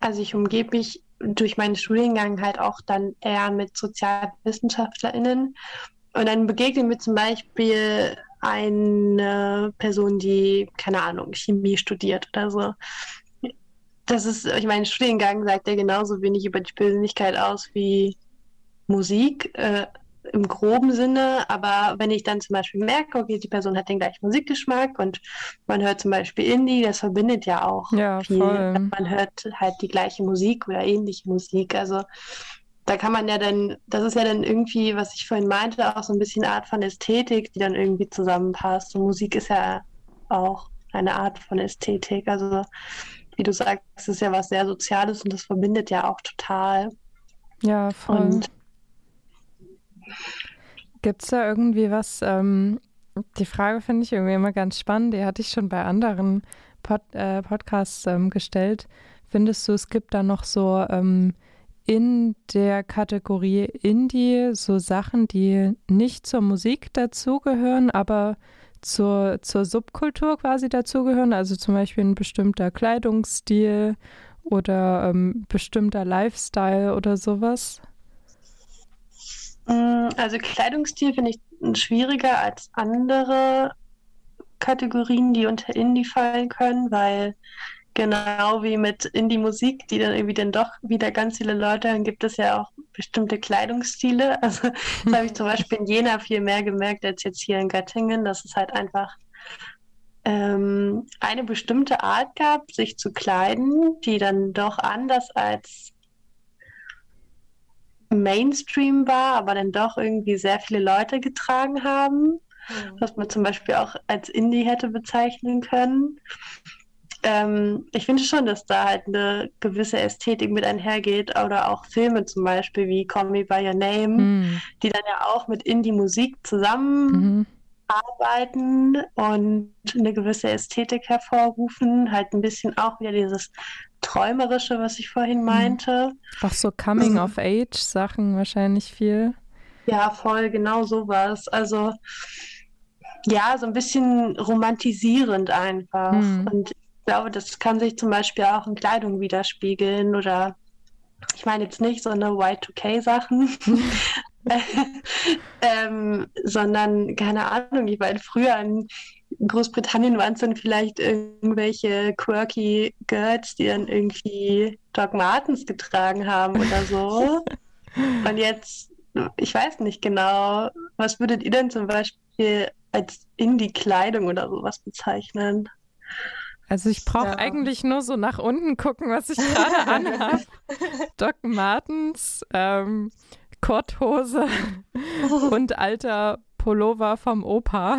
also ich umgebe mich durch meinen Studiengang halt auch dann eher mit SozialwissenschaftlerInnen. Und dann begegnen mir zum Beispiel eine Person, die, keine Ahnung, Chemie studiert oder so. Das ist, ich meine, Studiengang sagt ja genauso wenig über die Persönlichkeit aus wie Musik. Äh, im groben Sinne, aber wenn ich dann zum Beispiel merke, okay, die Person hat den gleichen Musikgeschmack und man hört zum Beispiel Indie, das verbindet ja auch ja, viel. Voll. Man hört halt die gleiche Musik oder ähnliche Musik. Also da kann man ja dann, das ist ja dann irgendwie, was ich vorhin meinte, auch so ein bisschen Art von Ästhetik, die dann irgendwie zusammenpasst. Und Musik ist ja auch eine Art von Ästhetik. Also wie du sagst, es ist ja was sehr Soziales und das verbindet ja auch total. Ja, voll. Und Gibt es da irgendwie was, ähm, die Frage finde ich irgendwie immer ganz spannend, die hatte ich schon bei anderen Pod, äh, Podcasts ähm, gestellt. Findest du, es gibt da noch so ähm, in der Kategorie Indie so Sachen, die nicht zur Musik dazugehören, aber zur, zur Subkultur quasi dazugehören? Also zum Beispiel ein bestimmter Kleidungsstil oder ähm, bestimmter Lifestyle oder sowas? Mm, also Kleidungsstil finde ich schwieriger als andere Kategorien, die unter Indie fallen können, weil genau wie mit Indie-Musik, die dann irgendwie dann doch wieder ganz viele Leute hören, gibt es ja auch bestimmte Kleidungsstile. Also das habe ich zum Beispiel in Jena viel mehr gemerkt als jetzt hier in Göttingen, dass es halt einfach ähm, eine bestimmte Art gab, sich zu kleiden, die dann doch anders als Mainstream war, aber dann doch irgendwie sehr viele Leute getragen haben, mhm. was man zum Beispiel auch als Indie hätte bezeichnen können. Ähm, ich finde schon, dass da halt eine gewisse Ästhetik mit einhergeht oder auch Filme zum Beispiel wie Call Me By Your Name, mhm. die dann ja auch mit Indie-Musik zusammen mhm arbeiten und eine gewisse Ästhetik hervorrufen. Halt ein bisschen auch wieder dieses Träumerische, was ich vorhin mhm. meinte. Auch so Coming-of-Age-Sachen wahrscheinlich viel. Ja, voll, genau sowas. Also ja, so ein bisschen romantisierend einfach. Mhm. Und ich glaube, das kann sich zum Beispiel auch in Kleidung widerspiegeln oder ich meine jetzt nicht so eine Y2K-Sachen, ähm, sondern keine Ahnung, ich meine, früher in Großbritannien waren es dann vielleicht irgendwelche quirky Girls, die dann irgendwie Doc Martens getragen haben oder so. Und jetzt, ich weiß nicht genau, was würdet ihr denn zum Beispiel als Indie-Kleidung oder sowas bezeichnen? Also ich brauche ja. eigentlich nur so nach unten gucken, was ich gerade anhabe. Doc Martens, ähm, Korthose und alter Pullover vom Opa.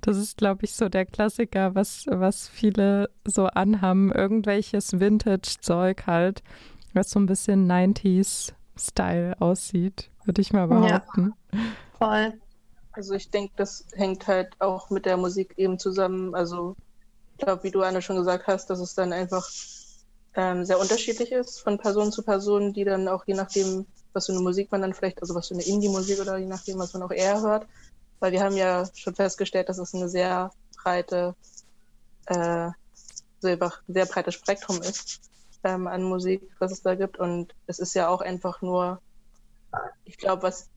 Das ist, glaube ich, so der Klassiker, was, was viele so anhaben. Irgendwelches Vintage-Zeug halt, was so ein bisschen 90s-Style aussieht, würde ich mal behaupten. Ja, voll. Also ich denke, das hängt halt auch mit der Musik eben zusammen. Also ich glaube, wie du Anne schon gesagt hast, dass es dann einfach ähm, sehr unterschiedlich ist von Person zu Person, die dann auch je nachdem was für eine Musik man dann vielleicht, also was für eine Indie-Musik oder je nachdem, was man auch eher hört. Weil wir haben ja schon festgestellt, dass es eine sehr breite, äh, ein sehr breites Spektrum ist ähm, an Musik, was es da gibt. Und es ist ja auch einfach nur, ich glaube, was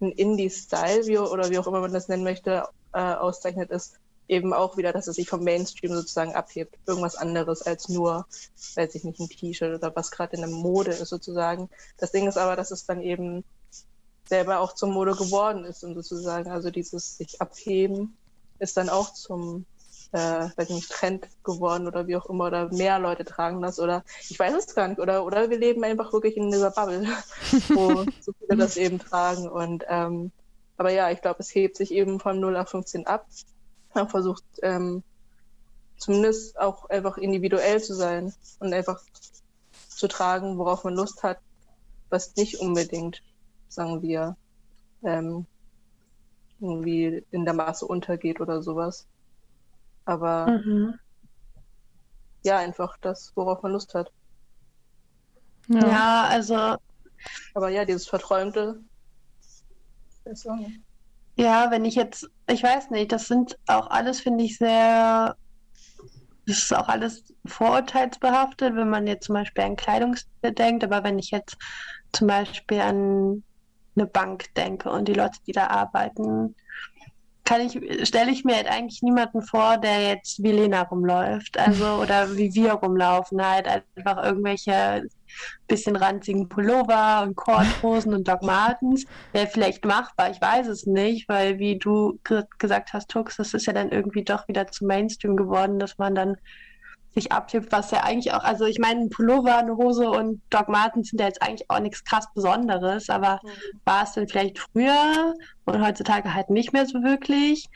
ein Indie-Style, wie, oder wie auch immer man das nennen möchte, äh, auszeichnet, ist eben auch wieder, dass es sich vom Mainstream sozusagen abhebt. Irgendwas anderes als nur, weiß ich nicht, ein T-Shirt oder was gerade in der Mode ist sozusagen. Das Ding ist aber, dass es dann eben selber auch zur Mode geworden ist und sozusagen, also dieses sich abheben ist dann auch zum äh, weiß nicht, Trend geworden oder wie auch immer, oder mehr Leute tragen das oder ich weiß es gar nicht, oder, oder wir leben einfach wirklich in dieser Bubble, wo so viele das eben tragen und ähm, aber ja, ich glaube, es hebt sich eben von 0 auf 15 ab. Man versucht ähm, zumindest auch einfach individuell zu sein und einfach zu tragen, worauf man Lust hat, was nicht unbedingt, sagen wir, ähm, irgendwie in der Masse untergeht oder sowas. Aber mhm. ja, einfach das, worauf man Lust hat. Ja, ja also. Aber ja, dieses Verträumte. Ja, wenn ich jetzt, ich weiß nicht, das sind auch alles, finde ich, sehr, das ist auch alles vorurteilsbehaftet, wenn man jetzt zum Beispiel an Kleidungsstil denkt, aber wenn ich jetzt zum Beispiel an eine Bank denke und die Leute, die da arbeiten, kann ich, stelle ich mir halt eigentlich niemanden vor, der jetzt wie Lena rumläuft, also oder wie wir rumlaufen, halt einfach irgendwelche bisschen ranzigen Pullover und Korthosen und Doc Martens. Wäre vielleicht machbar, ich weiß es nicht, weil wie du gesagt hast, Tux, das ist ja dann irgendwie doch wieder zu Mainstream geworden, dass man dann sich abhebt, was ja eigentlich auch, also ich meine, ein Pullover, eine Hose und Doc Martens sind ja jetzt eigentlich auch nichts krass Besonderes, aber mhm. war es denn vielleicht früher und heutzutage halt nicht mehr so wirklich.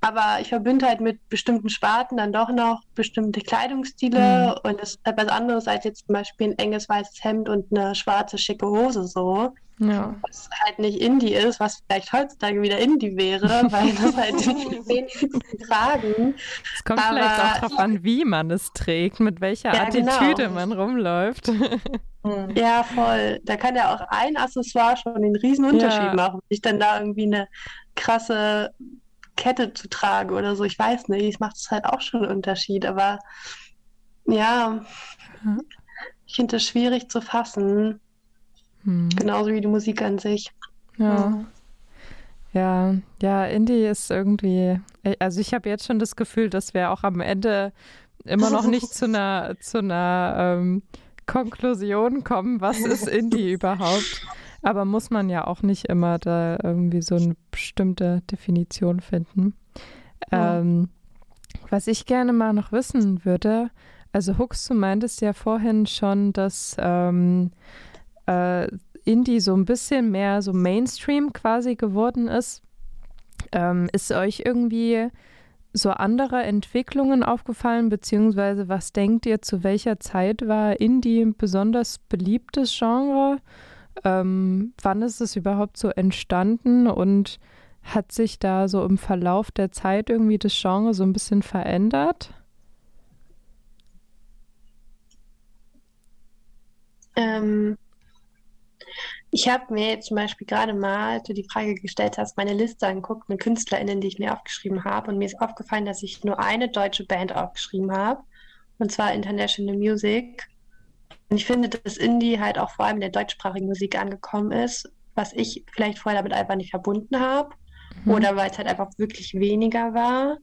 Aber ich verbinde halt mit bestimmten Sparten dann doch noch bestimmte Kleidungsstile mhm. und das ist halt was anderes als jetzt zum Beispiel ein enges weißes Hemd und eine schwarze schicke Hose so. Ja. Was halt nicht Indie ist, was vielleicht heutzutage wieder Indie wäre, weil das halt die wenigsten tragen. Es kommt Aber vielleicht auch darauf an, wie man es trägt, mit welcher ja, Attitüde genau. man rumläuft. Mhm. Ja, voll. Da kann ja auch ein Accessoire schon den riesen Unterschied ja. machen. Sich dann da irgendwie eine krasse Kette zu tragen oder so. Ich weiß nicht, es macht es halt auch schon einen Unterschied. Aber ja, ich finde es schwierig zu fassen. Hm. Genauso wie die Musik an sich. Ja. Ja, ja, Indie ist irgendwie, also ich habe jetzt schon das Gefühl, dass wir auch am Ende immer noch nicht zu einer, zu einer ähm, Konklusion kommen, was ist Indie überhaupt. Aber muss man ja auch nicht immer da irgendwie so eine bestimmte Definition finden. Ja. Ähm, was ich gerne mal noch wissen würde, also Hooks, du meintest ja vorhin schon, dass ähm, äh, Indie so ein bisschen mehr so Mainstream quasi geworden ist. Ähm, ist euch irgendwie so andere Entwicklungen aufgefallen, beziehungsweise was denkt ihr, zu welcher Zeit war Indie ein besonders beliebtes Genre? Ähm, wann ist es überhaupt so entstanden und hat sich da so im Verlauf der Zeit irgendwie das Genre so ein bisschen verändert? Ähm, ich habe mir jetzt zum Beispiel gerade mal, als du die Frage gestellt hast, meine Liste angeguckt mit KünstlerInnen, die ich mir aufgeschrieben habe. Und mir ist aufgefallen, dass ich nur eine deutsche Band aufgeschrieben habe. Und zwar International Music. Und ich finde, dass Indie halt auch vor allem in der deutschsprachigen Musik angekommen ist, was ich vielleicht vorher damit einfach nicht verbunden habe. Mhm. Oder weil es halt einfach wirklich weniger war.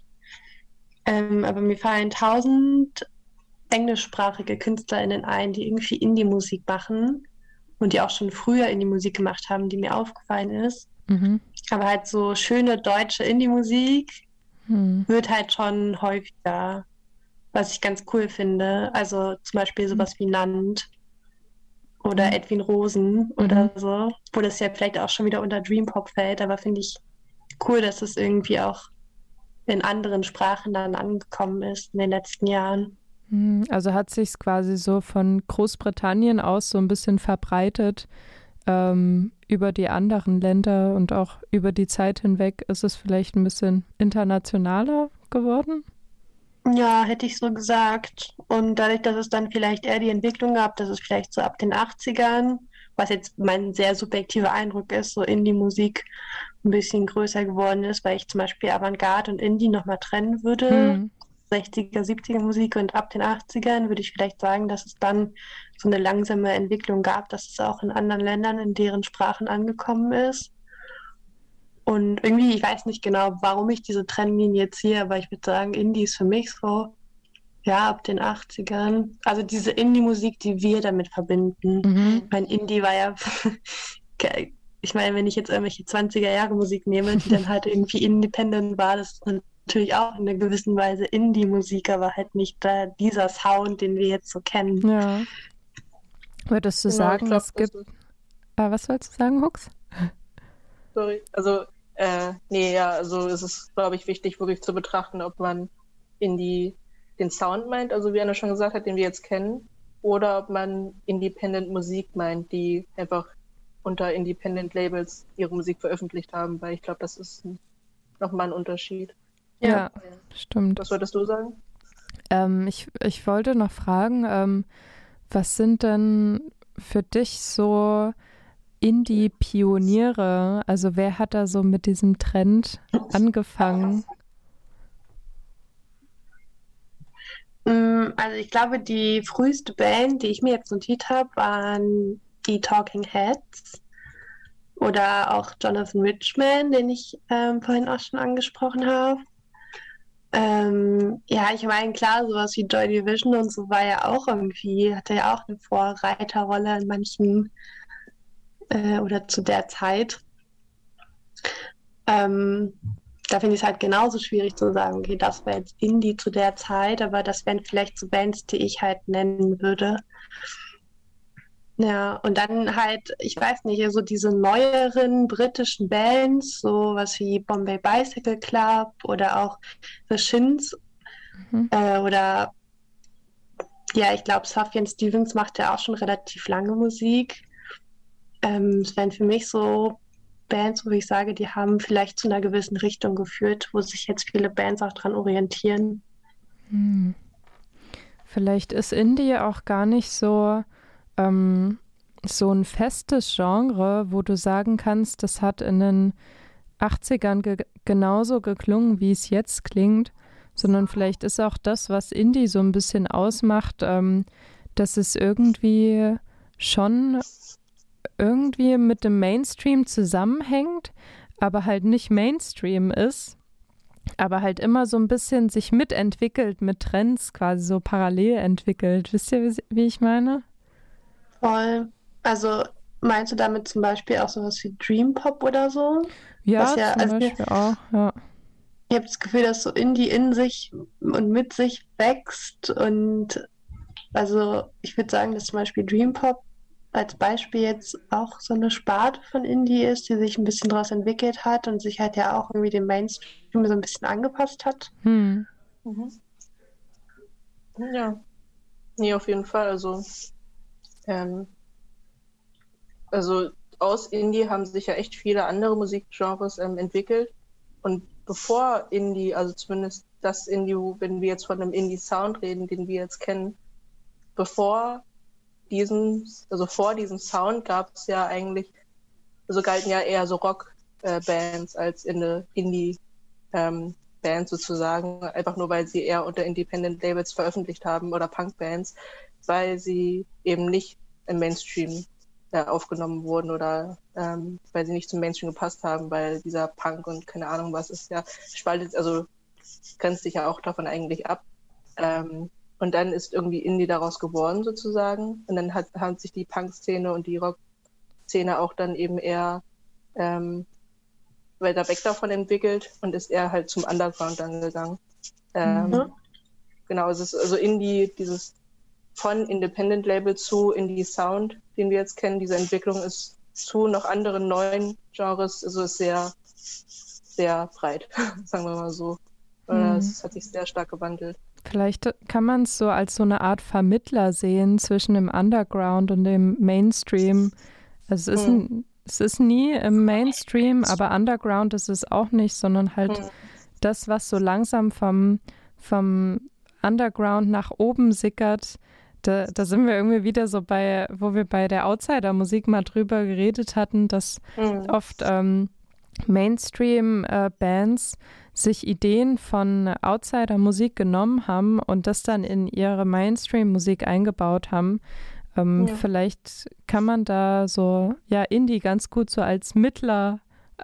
Ähm, aber mir fallen tausend englischsprachige KünstlerInnen ein, die irgendwie Indie-Musik machen und die auch schon früher Indie-Musik gemacht haben, die mir aufgefallen ist. Mhm. Aber halt so schöne deutsche Indie-Musik mhm. wird halt schon häufiger, was ich ganz cool finde. Also zum Beispiel mhm. sowas wie Nand oder mhm. Edwin Rosen oder mhm. so, wo das ja vielleicht auch schon wieder unter Dream Pop fällt, aber finde ich cool, dass es irgendwie auch in anderen Sprachen dann angekommen ist in den letzten Jahren. Hm, also hat sich quasi so von Großbritannien aus so ein bisschen verbreitet ähm, über die anderen Länder und auch über die Zeit hinweg ist es vielleicht ein bisschen internationaler geworden? Ja, hätte ich so gesagt. Und dadurch, dass es dann vielleicht eher die Entwicklung gab, dass es vielleicht so ab den 80ern was jetzt mein sehr subjektiver Eindruck ist, so Indie-Musik ein bisschen größer geworden ist, weil ich zum Beispiel Avantgarde und Indie nochmal trennen würde. Mhm. 60er, 70er Musik und ab den 80ern würde ich vielleicht sagen, dass es dann so eine langsame Entwicklung gab, dass es auch in anderen Ländern in deren Sprachen angekommen ist. Und irgendwie, ich weiß nicht genau, warum ich diese Trennlinie ziehe, aber ich würde sagen, Indie ist für mich so, ja, ab den 80ern. Also diese Indie-Musik, die wir damit verbinden. Mhm. Mein Indie war ja, ich meine, wenn ich jetzt irgendwelche 20er Jahre Musik nehme, die dann halt irgendwie independent war, das ist natürlich auch in einer gewissen Weise Indie-Musik, aber halt nicht da dieser Sound, den wir jetzt so kennen. Ja. Würdest du genau, sagen, glaub, es gibt. Äh, was wolltest du sagen, Hux? Sorry. Also, äh, nee, ja, also es ist, glaube ich, wichtig, wirklich zu betrachten, ob man in die den Sound meint, also wie Anna schon gesagt hat, den wir jetzt kennen, oder ob man Independent Musik meint, die einfach unter Independent Labels ihre Musik veröffentlicht haben, weil ich glaube, das ist nochmal ein Unterschied. Ja, ja, stimmt. Was wolltest du sagen? Ähm, ich, ich wollte noch fragen, ähm, was sind denn für dich so Indie-Pioniere? Also wer hat da so mit diesem Trend angefangen? Mm, also ich glaube, die früheste Band, die ich mir jetzt notiert habe, waren die Talking Heads oder auch Jonathan Richman, den ich ähm, vorhin auch schon angesprochen habe. Ähm, ja, ich meine, klar, sowas wie Joy Division und so war ja auch irgendwie, hatte ja auch eine Vorreiterrolle in manchen äh, oder zu der Zeit. Ähm, da finde ich es halt genauso schwierig zu sagen, okay, das wäre jetzt Indie zu der Zeit, aber das wären vielleicht so Bands, die ich halt nennen würde. Ja, und dann halt, ich weiß nicht, so diese neueren britischen Bands, so was wie Bombay Bicycle Club oder auch The Shins mhm. äh, oder ja, ich glaube, Safian Stevens macht ja auch schon relativ lange Musik. Ähm, es wären für mich so Bands, wo ich sage, die haben vielleicht zu einer gewissen Richtung geführt, wo sich jetzt viele Bands auch dran orientieren. Hm. Vielleicht ist Indie auch gar nicht so, ähm, so ein festes Genre, wo du sagen kannst, das hat in den 80ern ge genauso geklungen, wie es jetzt klingt, sondern vielleicht ist auch das, was Indie so ein bisschen ausmacht, ähm, dass es irgendwie schon irgendwie mit dem Mainstream zusammenhängt, aber halt nicht Mainstream ist, aber halt immer so ein bisschen sich mitentwickelt mit Trends, quasi so parallel entwickelt. Wisst ihr, wie ich meine? Voll. Also meinst du damit zum Beispiel auch sowas wie Dream Pop oder so? Ja, ja zum also Beispiel auch, ja. Ich habe das Gefühl, dass so Indie in sich und mit sich wächst und also ich würde sagen, dass zum Beispiel Dream Pop als Beispiel jetzt auch so eine Sparte von Indie ist, die sich ein bisschen daraus entwickelt hat und sich halt ja auch irgendwie dem Mainstream so ein bisschen angepasst hat. Hm. Mhm. Ja. Nee, auf jeden Fall. Also, ähm, also aus Indie haben sich ja echt viele andere Musikgenres ähm, entwickelt. Und bevor Indie, also zumindest das Indie, wenn wir jetzt von einem Indie-Sound reden, den wir jetzt kennen, bevor diesem, also vor diesem Sound gab es ja eigentlich, also galten ja eher so Rock-Bands äh, als in eine Indie-Band ähm, sozusagen, einfach nur weil sie eher unter Independent Labels veröffentlicht haben oder Punk-Bands, weil sie eben nicht im Mainstream äh, aufgenommen wurden oder ähm, weil sie nicht zum Mainstream gepasst haben, weil dieser Punk und keine Ahnung was ist ja spaltet, also grenzt sich ja auch davon eigentlich ab. Ähm, und dann ist irgendwie Indie daraus geworden sozusagen. Und dann hat, haben sich die Punk-Szene und die Rock-Szene auch dann eben eher ähm, weiter weg davon entwickelt und ist eher halt zum Underground dann gegangen. Ähm, mhm. Genau, es ist also Indie, dieses von Independent Label zu Indie Sound, den wir jetzt kennen, diese Entwicklung ist zu noch anderen neuen Genres, also ist sehr, sehr breit, sagen wir mal so. Mhm. Es hat sich sehr stark gewandelt. Vielleicht kann man es so als so eine Art Vermittler sehen zwischen dem Underground und dem Mainstream. Also es ist, hm. es ist nie im Mainstream, aber Underground ist es auch nicht, sondern halt hm. das, was so langsam vom, vom Underground nach oben sickert, Da, da, sind wir irgendwie wieder so bei, wo wir bei der Outsider-Musik mal drüber geredet hatten, dass mhm. oft ähm, Mainstream-Bands sich Ideen von Outsider-Musik genommen haben und das dann in ihre Mainstream-Musik eingebaut haben. Ähm, ja. Vielleicht kann man da so, ja, Indie ganz gut so als Mittler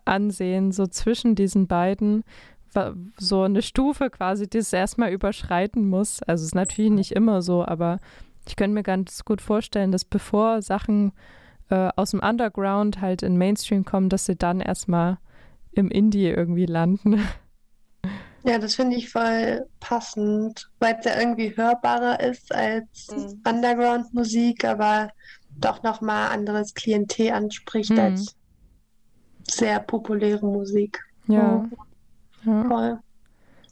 ansehen, so zwischen diesen beiden, so eine Stufe quasi, die es erstmal überschreiten muss. Also es ist natürlich nicht immer so, aber ich könnte mir ganz gut vorstellen, dass bevor Sachen äh, aus dem Underground halt in Mainstream kommen, dass sie dann erstmal im Indie irgendwie landen. Ja, das finde ich voll passend, weil es ja irgendwie hörbarer ist als mhm. Underground-Musik, aber doch nochmal anderes Klientel anspricht mhm. als sehr populäre Musik. Ja. ja. Voll.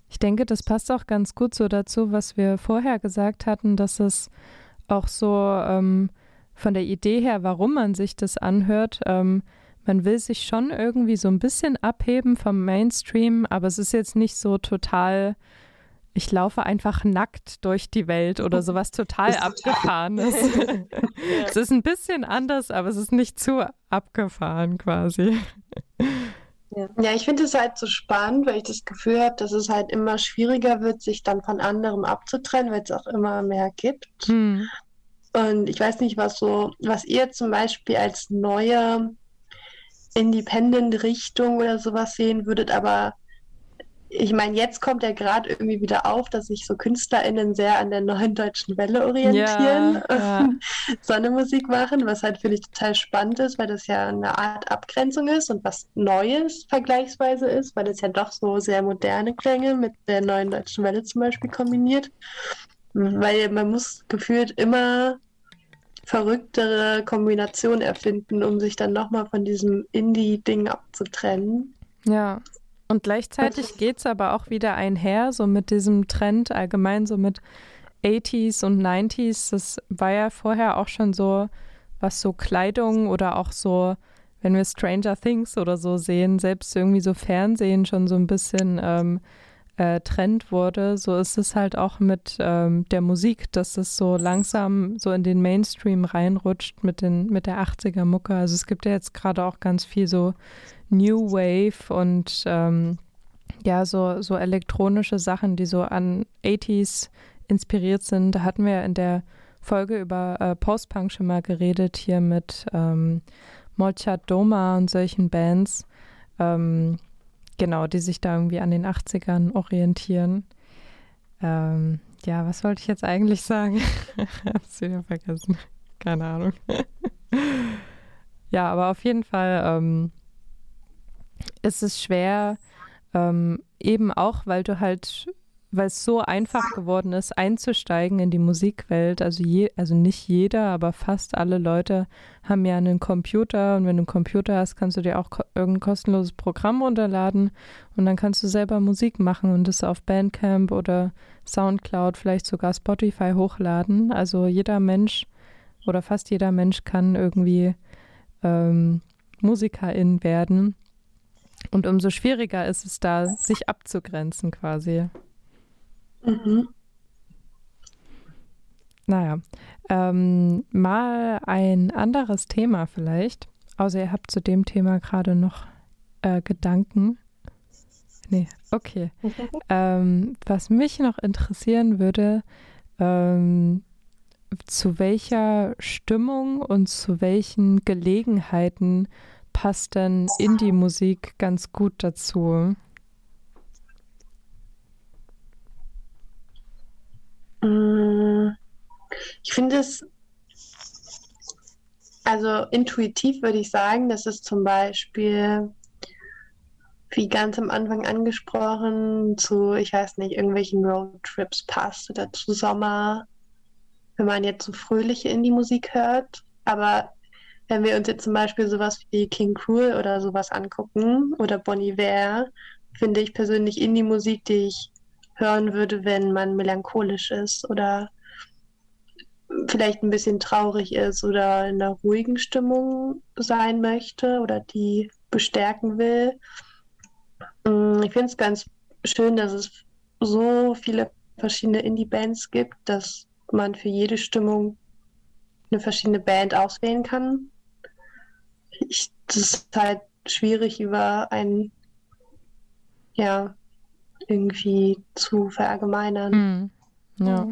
Ich denke, das passt auch ganz gut so dazu, was wir vorher gesagt hatten, dass es auch so ähm, von der Idee her, warum man sich das anhört, ähm, man will sich schon irgendwie so ein bisschen abheben vom Mainstream, aber es ist jetzt nicht so total, ich laufe einfach nackt durch die Welt oder sowas total abgefahrenes. es ist ein bisschen anders, aber es ist nicht zu abgefahren quasi. Ja, ich finde es halt so spannend, weil ich das Gefühl habe, dass es halt immer schwieriger wird, sich dann von anderem abzutrennen, weil es auch immer mehr gibt. Hm. Und ich weiß nicht, was so, was ihr zum Beispiel als neue Independent-Richtung oder sowas sehen würdet, aber ich meine, jetzt kommt ja gerade irgendwie wieder auf, dass sich so KünstlerInnen sehr an der neuen deutschen Welle orientieren ja, ja. so eine Musik machen, was halt finde ich total spannend ist, weil das ja eine Art Abgrenzung ist und was Neues vergleichsweise ist, weil das ja doch so sehr moderne Klänge mit der neuen deutschen Welle zum Beispiel kombiniert. Weil man muss gefühlt immer verrücktere Kombinationen erfinden, um sich dann nochmal von diesem Indie-Ding abzutrennen. Ja. Und gleichzeitig geht es aber auch wieder einher, so mit diesem Trend allgemein, so mit 80s und 90s. Das war ja vorher auch schon so, was so Kleidung oder auch so, wenn wir Stranger Things oder so sehen, selbst irgendwie so Fernsehen schon so ein bisschen ähm, äh, Trend wurde, so ist es halt auch mit ähm, der Musik, dass es so langsam so in den Mainstream reinrutscht mit, den, mit der 80er Mucke. Also es gibt ja jetzt gerade auch ganz viel so New Wave und ähm, ja, so, so elektronische Sachen, die so an 80s inspiriert sind. Da hatten wir in der Folge über äh, Post-Punk schon mal geredet, hier mit ähm, Molchat Doma und solchen Bands. Ähm, Genau, die sich da irgendwie an den 80ern orientieren. Ähm, ja, was wollte ich jetzt eigentlich sagen? Hab's wieder vergessen. Keine Ahnung. ja, aber auf jeden Fall ähm, ist es schwer, ähm, eben auch, weil du halt weil es so einfach geworden ist, einzusteigen in die Musikwelt. Also, je, also nicht jeder, aber fast alle Leute haben ja einen Computer und wenn du einen Computer hast, kannst du dir auch ko irgendein kostenloses Programm runterladen und dann kannst du selber Musik machen und das auf Bandcamp oder Soundcloud, vielleicht sogar Spotify hochladen. Also jeder Mensch oder fast jeder Mensch kann irgendwie ähm, Musikerin werden. Und umso schwieriger ist es da, sich abzugrenzen quasi. Mhm. Naja, ähm, mal ein anderes Thema vielleicht. Außer ihr habt zu dem Thema gerade noch äh, Gedanken. Nee, okay. ähm, was mich noch interessieren würde, ähm, zu welcher Stimmung und zu welchen Gelegenheiten passt denn Indie-Musik ganz gut dazu? Mm, ich finde es, also intuitiv würde ich sagen, dass es zum Beispiel, wie ganz am Anfang angesprochen, zu, ich weiß nicht, irgendwelchen Roadtrips passt oder zu Sommer, wenn man jetzt so fröhliche Indie-Musik hört. Aber wenn wir uns jetzt zum Beispiel sowas wie King Cruel oder sowas angucken oder Bonnie Iver, finde ich persönlich Indie-Musik, die ich hören würde, wenn man melancholisch ist oder vielleicht ein bisschen traurig ist oder in einer ruhigen Stimmung sein möchte oder die bestärken will. Mm, ich finde es ganz schön, dass es so viele verschiedene Indie-Bands gibt, dass man für jede Stimmung eine verschiedene Band auswählen kann. Ich, das ist halt schwierig über ein, ja, irgendwie zu verallgemeinern. Hm. Ja,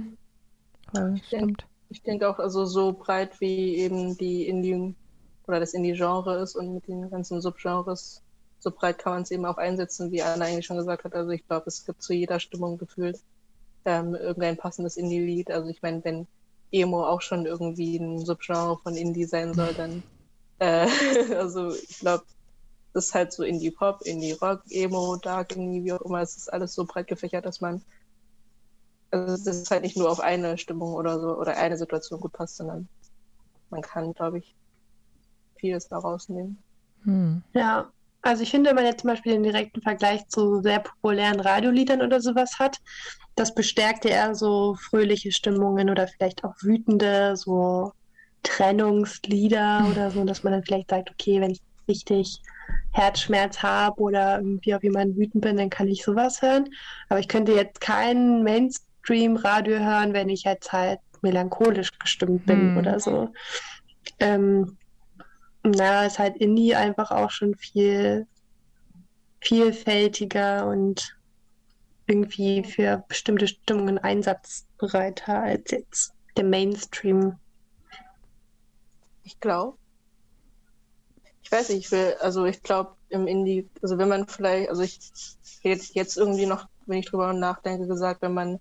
voll, stimmt. Ich denke auch, also so breit wie eben die Indie oder das Indie-Genre ist und mit den ganzen Subgenres, so breit kann man es eben auch einsetzen, wie Anna eigentlich schon gesagt hat. Also ich glaube, es gibt zu jeder Stimmung gefühlt ähm, irgendein passendes Indie-Lied. Also ich meine, wenn Emo auch schon irgendwie ein Subgenre von Indie sein soll, dann äh, also ich glaube, das ist halt so Indie-Pop, Indie-Rock, Emo, Dark, Indie, wie auch immer. Es ist alles so breit gefächert, dass man also das ist halt nicht nur auf eine Stimmung oder so oder eine Situation gut passt, sondern man kann, glaube ich, vieles daraus nehmen. Hm. Ja, also ich finde, wenn man jetzt zum Beispiel den direkten Vergleich zu sehr populären Radioliedern oder sowas hat, das bestärkt ja eher so fröhliche Stimmungen oder vielleicht auch wütende, so Trennungslieder oder so, dass man dann vielleicht sagt, okay, wenn ich richtig Herzschmerz habe oder irgendwie auf jemanden wütend bin, dann kann ich sowas hören. Aber ich könnte jetzt kein Mainstream-Radio hören, wenn ich jetzt halt melancholisch gestimmt bin hm. oder so. Ähm, na, ist halt Indie einfach auch schon viel vielfältiger und irgendwie für bestimmte Stimmungen einsatzbereiter als jetzt der Mainstream. Ich glaube. Ich weiß nicht, ich will, also ich glaube im Indie, also wenn man vielleicht, also ich jetzt, jetzt irgendwie noch, wenn ich drüber nachdenke, gesagt, wenn man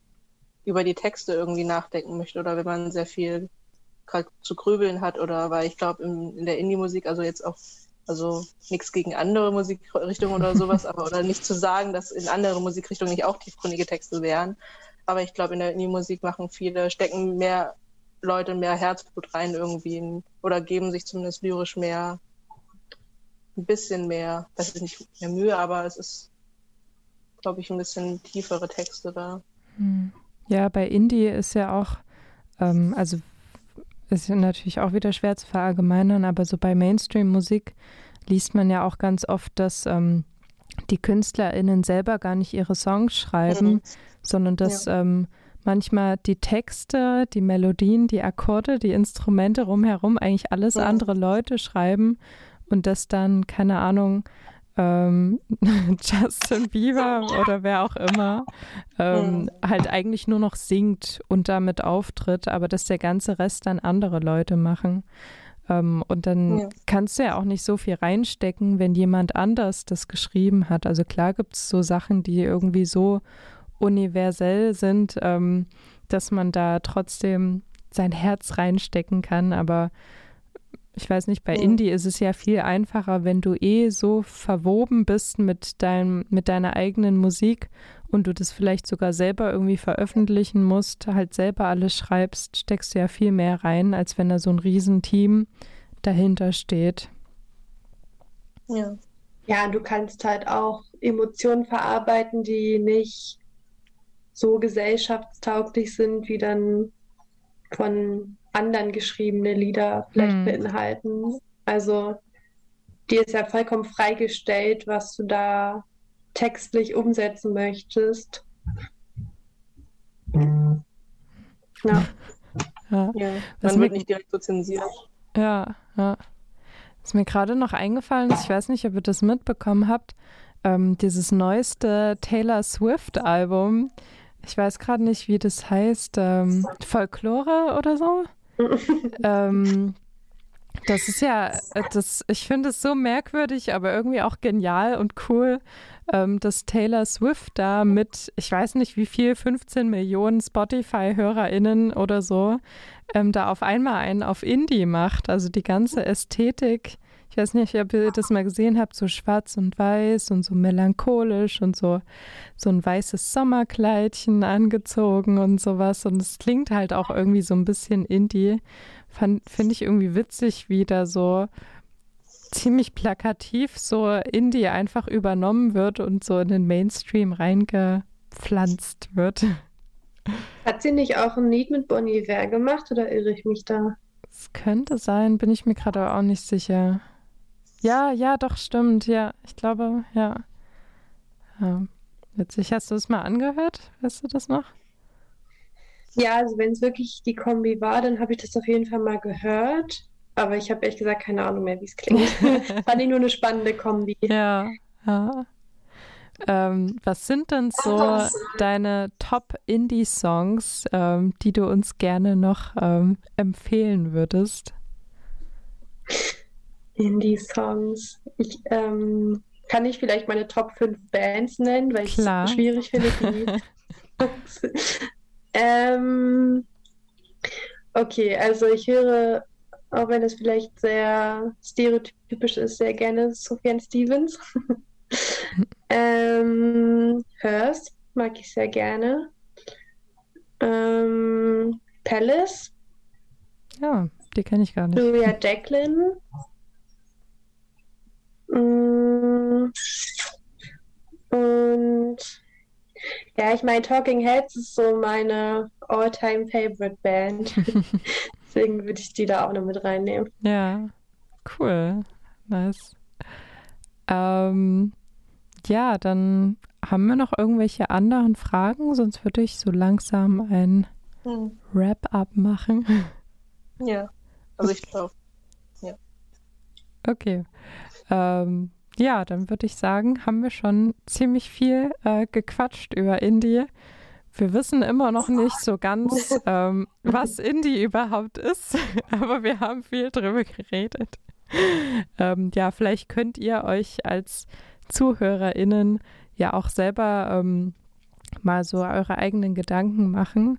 über die Texte irgendwie nachdenken möchte oder wenn man sehr viel gerade zu grübeln hat oder weil ich glaube in der Indie-Musik, also jetzt auch, also nichts gegen andere Musikrichtungen oder sowas, aber oder nicht zu sagen, dass in andere Musikrichtungen nicht auch tiefgründige Texte wären. Aber ich glaube, in der Indie-Musik machen viele, stecken mehr Leute mehr Herzblut rein irgendwie oder geben sich zumindest lyrisch mehr, ein bisschen mehr, das ist nicht mehr Mühe, aber es ist, glaube ich, ein bisschen tiefere Texte da. Hm. Ja, bei Indie ist ja auch, ähm, also ist natürlich auch wieder schwer zu verallgemeinern, aber so bei Mainstream-Musik liest man ja auch ganz oft, dass ähm, die KünstlerInnen selber gar nicht ihre Songs schreiben, mhm. sondern dass ja. ähm, manchmal die Texte, die Melodien, die Akkorde, die Instrumente rumherum eigentlich alles ja. andere Leute schreiben und dass dann, keine Ahnung, ähm, Justin Bieber oder wer auch immer ähm, mhm. halt eigentlich nur noch singt und damit auftritt, aber dass der ganze Rest dann andere Leute machen. Ähm, und dann ja. kannst du ja auch nicht so viel reinstecken, wenn jemand anders das geschrieben hat. Also klar gibt es so Sachen, die irgendwie so universell sind, ähm, dass man da trotzdem sein Herz reinstecken kann, aber ich weiß nicht, bei ja. Indie ist es ja viel einfacher, wenn du eh so verwoben bist mit, deinem, mit deiner eigenen Musik und du das vielleicht sogar selber irgendwie veröffentlichen musst, halt selber alles schreibst, steckst du ja viel mehr rein, als wenn da so ein Riesenteam dahinter steht. Ja. Ja, du kannst halt auch Emotionen verarbeiten, die nicht so gesellschaftstauglich sind, wie dann von anderen geschriebene Lieder vielleicht mhm. beinhalten. Also dir ist ja vollkommen freigestellt, was du da textlich umsetzen möchtest. Ja. ja. ja. Man wird nicht direkt so zensiert. Ja, ja. Was mir gerade noch eingefallen ist, ich weiß nicht, ob ihr das mitbekommen habt, ähm, dieses neueste Taylor Swift-Album. Ich weiß gerade nicht, wie das heißt. Ähm, Folklore oder so? ähm, das ist ja, äh, das, ich finde es so merkwürdig, aber irgendwie auch genial und cool, ähm, dass Taylor Swift da mit, ich weiß nicht wie viel, 15 Millionen Spotify-HörerInnen oder so, ähm, da auf einmal einen auf Indie macht. Also die ganze Ästhetik ich weiß nicht, ob ihr das mal gesehen habt, so schwarz und weiß und so melancholisch und so, so ein weißes Sommerkleidchen angezogen und sowas. Und es klingt halt auch irgendwie so ein bisschen Indie. Finde ich irgendwie witzig, wie da so ziemlich plakativ so Indie einfach übernommen wird und so in den Mainstream reingepflanzt wird. Hat sie nicht auch ein Lied mit Bonnie Iver gemacht oder irre ich mich da? Es könnte sein, bin ich mir gerade auch nicht sicher. Ja, ja, doch, stimmt. Ja, ich glaube, ja. ja. Witzig. Hast du es mal angehört? Weißt du das noch? Ja, also wenn es wirklich die Kombi war, dann habe ich das auf jeden Fall mal gehört. Aber ich habe ehrlich gesagt keine Ahnung mehr, wie es klingt. Fand ich nur eine spannende Kombi. Ja, ja. Ähm, was sind denn so deine Top-Indie-Songs, ähm, die du uns gerne noch ähm, empfehlen würdest? Indie-Songs. Ich ähm, kann ich vielleicht meine Top 5 Bands nennen, weil ich es schwierig finde. Die ähm, okay, also ich höre, auch wenn es vielleicht sehr stereotypisch ist, sehr gerne Sophian Stevens. ähm, Hearst mag ich sehr gerne. Ähm, Palace. Ja, die kenne ich gar nicht. Julia Jacqueline. Mm, und ja, ich meine, Talking Heads ist so meine all-time favorite Band. Deswegen würde ich die da auch noch mit reinnehmen. Ja, cool. Nice. Ähm, ja, dann haben wir noch irgendwelche anderen Fragen, sonst würde ich so langsam ein hm. Wrap-up machen. Ja, also ich glaube, ja. Okay. Ähm, ja, dann würde ich sagen, haben wir schon ziemlich viel äh, gequatscht über Indie. Wir wissen immer noch nicht so ganz, ähm, was Indie überhaupt ist, aber wir haben viel drüber geredet. Ähm, ja, vielleicht könnt ihr euch als ZuhörerInnen ja auch selber ähm, mal so eure eigenen Gedanken machen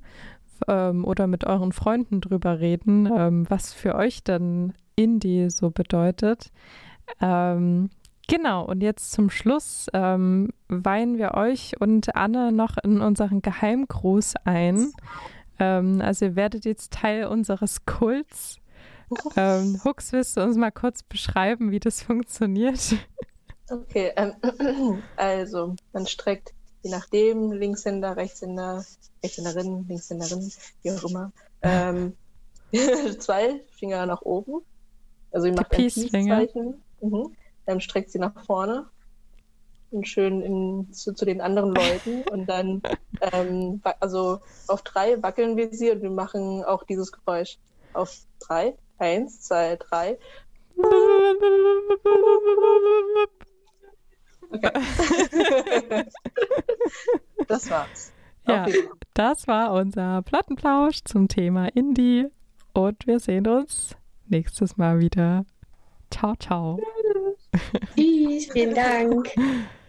ähm, oder mit euren Freunden drüber reden, ähm, was für euch dann Indie so bedeutet. Ähm, genau, und jetzt zum Schluss ähm, weihen wir euch und Anne noch in unseren Geheimgruß ein. Ähm, also ihr werdet jetzt Teil unseres Kults. Ähm, Hux, willst du uns mal kurz beschreiben, wie das funktioniert? Okay, ähm, also man streckt je nachdem Linkshänder, Rechtshänder, Rechtshänderin, Linkshänderin, wie auch immer, ähm, zwei Finger nach oben. Also ihr macht ein Peace-Zeichen. Mhm. Dann streckt sie nach vorne und schön in, zu, zu, den anderen Leuten und dann ähm, also auf drei wackeln wir sie und wir machen auch dieses Geräusch. Auf drei. Eins, zwei, drei. Okay. das war's. Ja, das war unser Plattenplausch zum Thema Indie und wir sehen uns nächstes Mal wieder. Ciao, ciao. Tschüss, vielen Dank.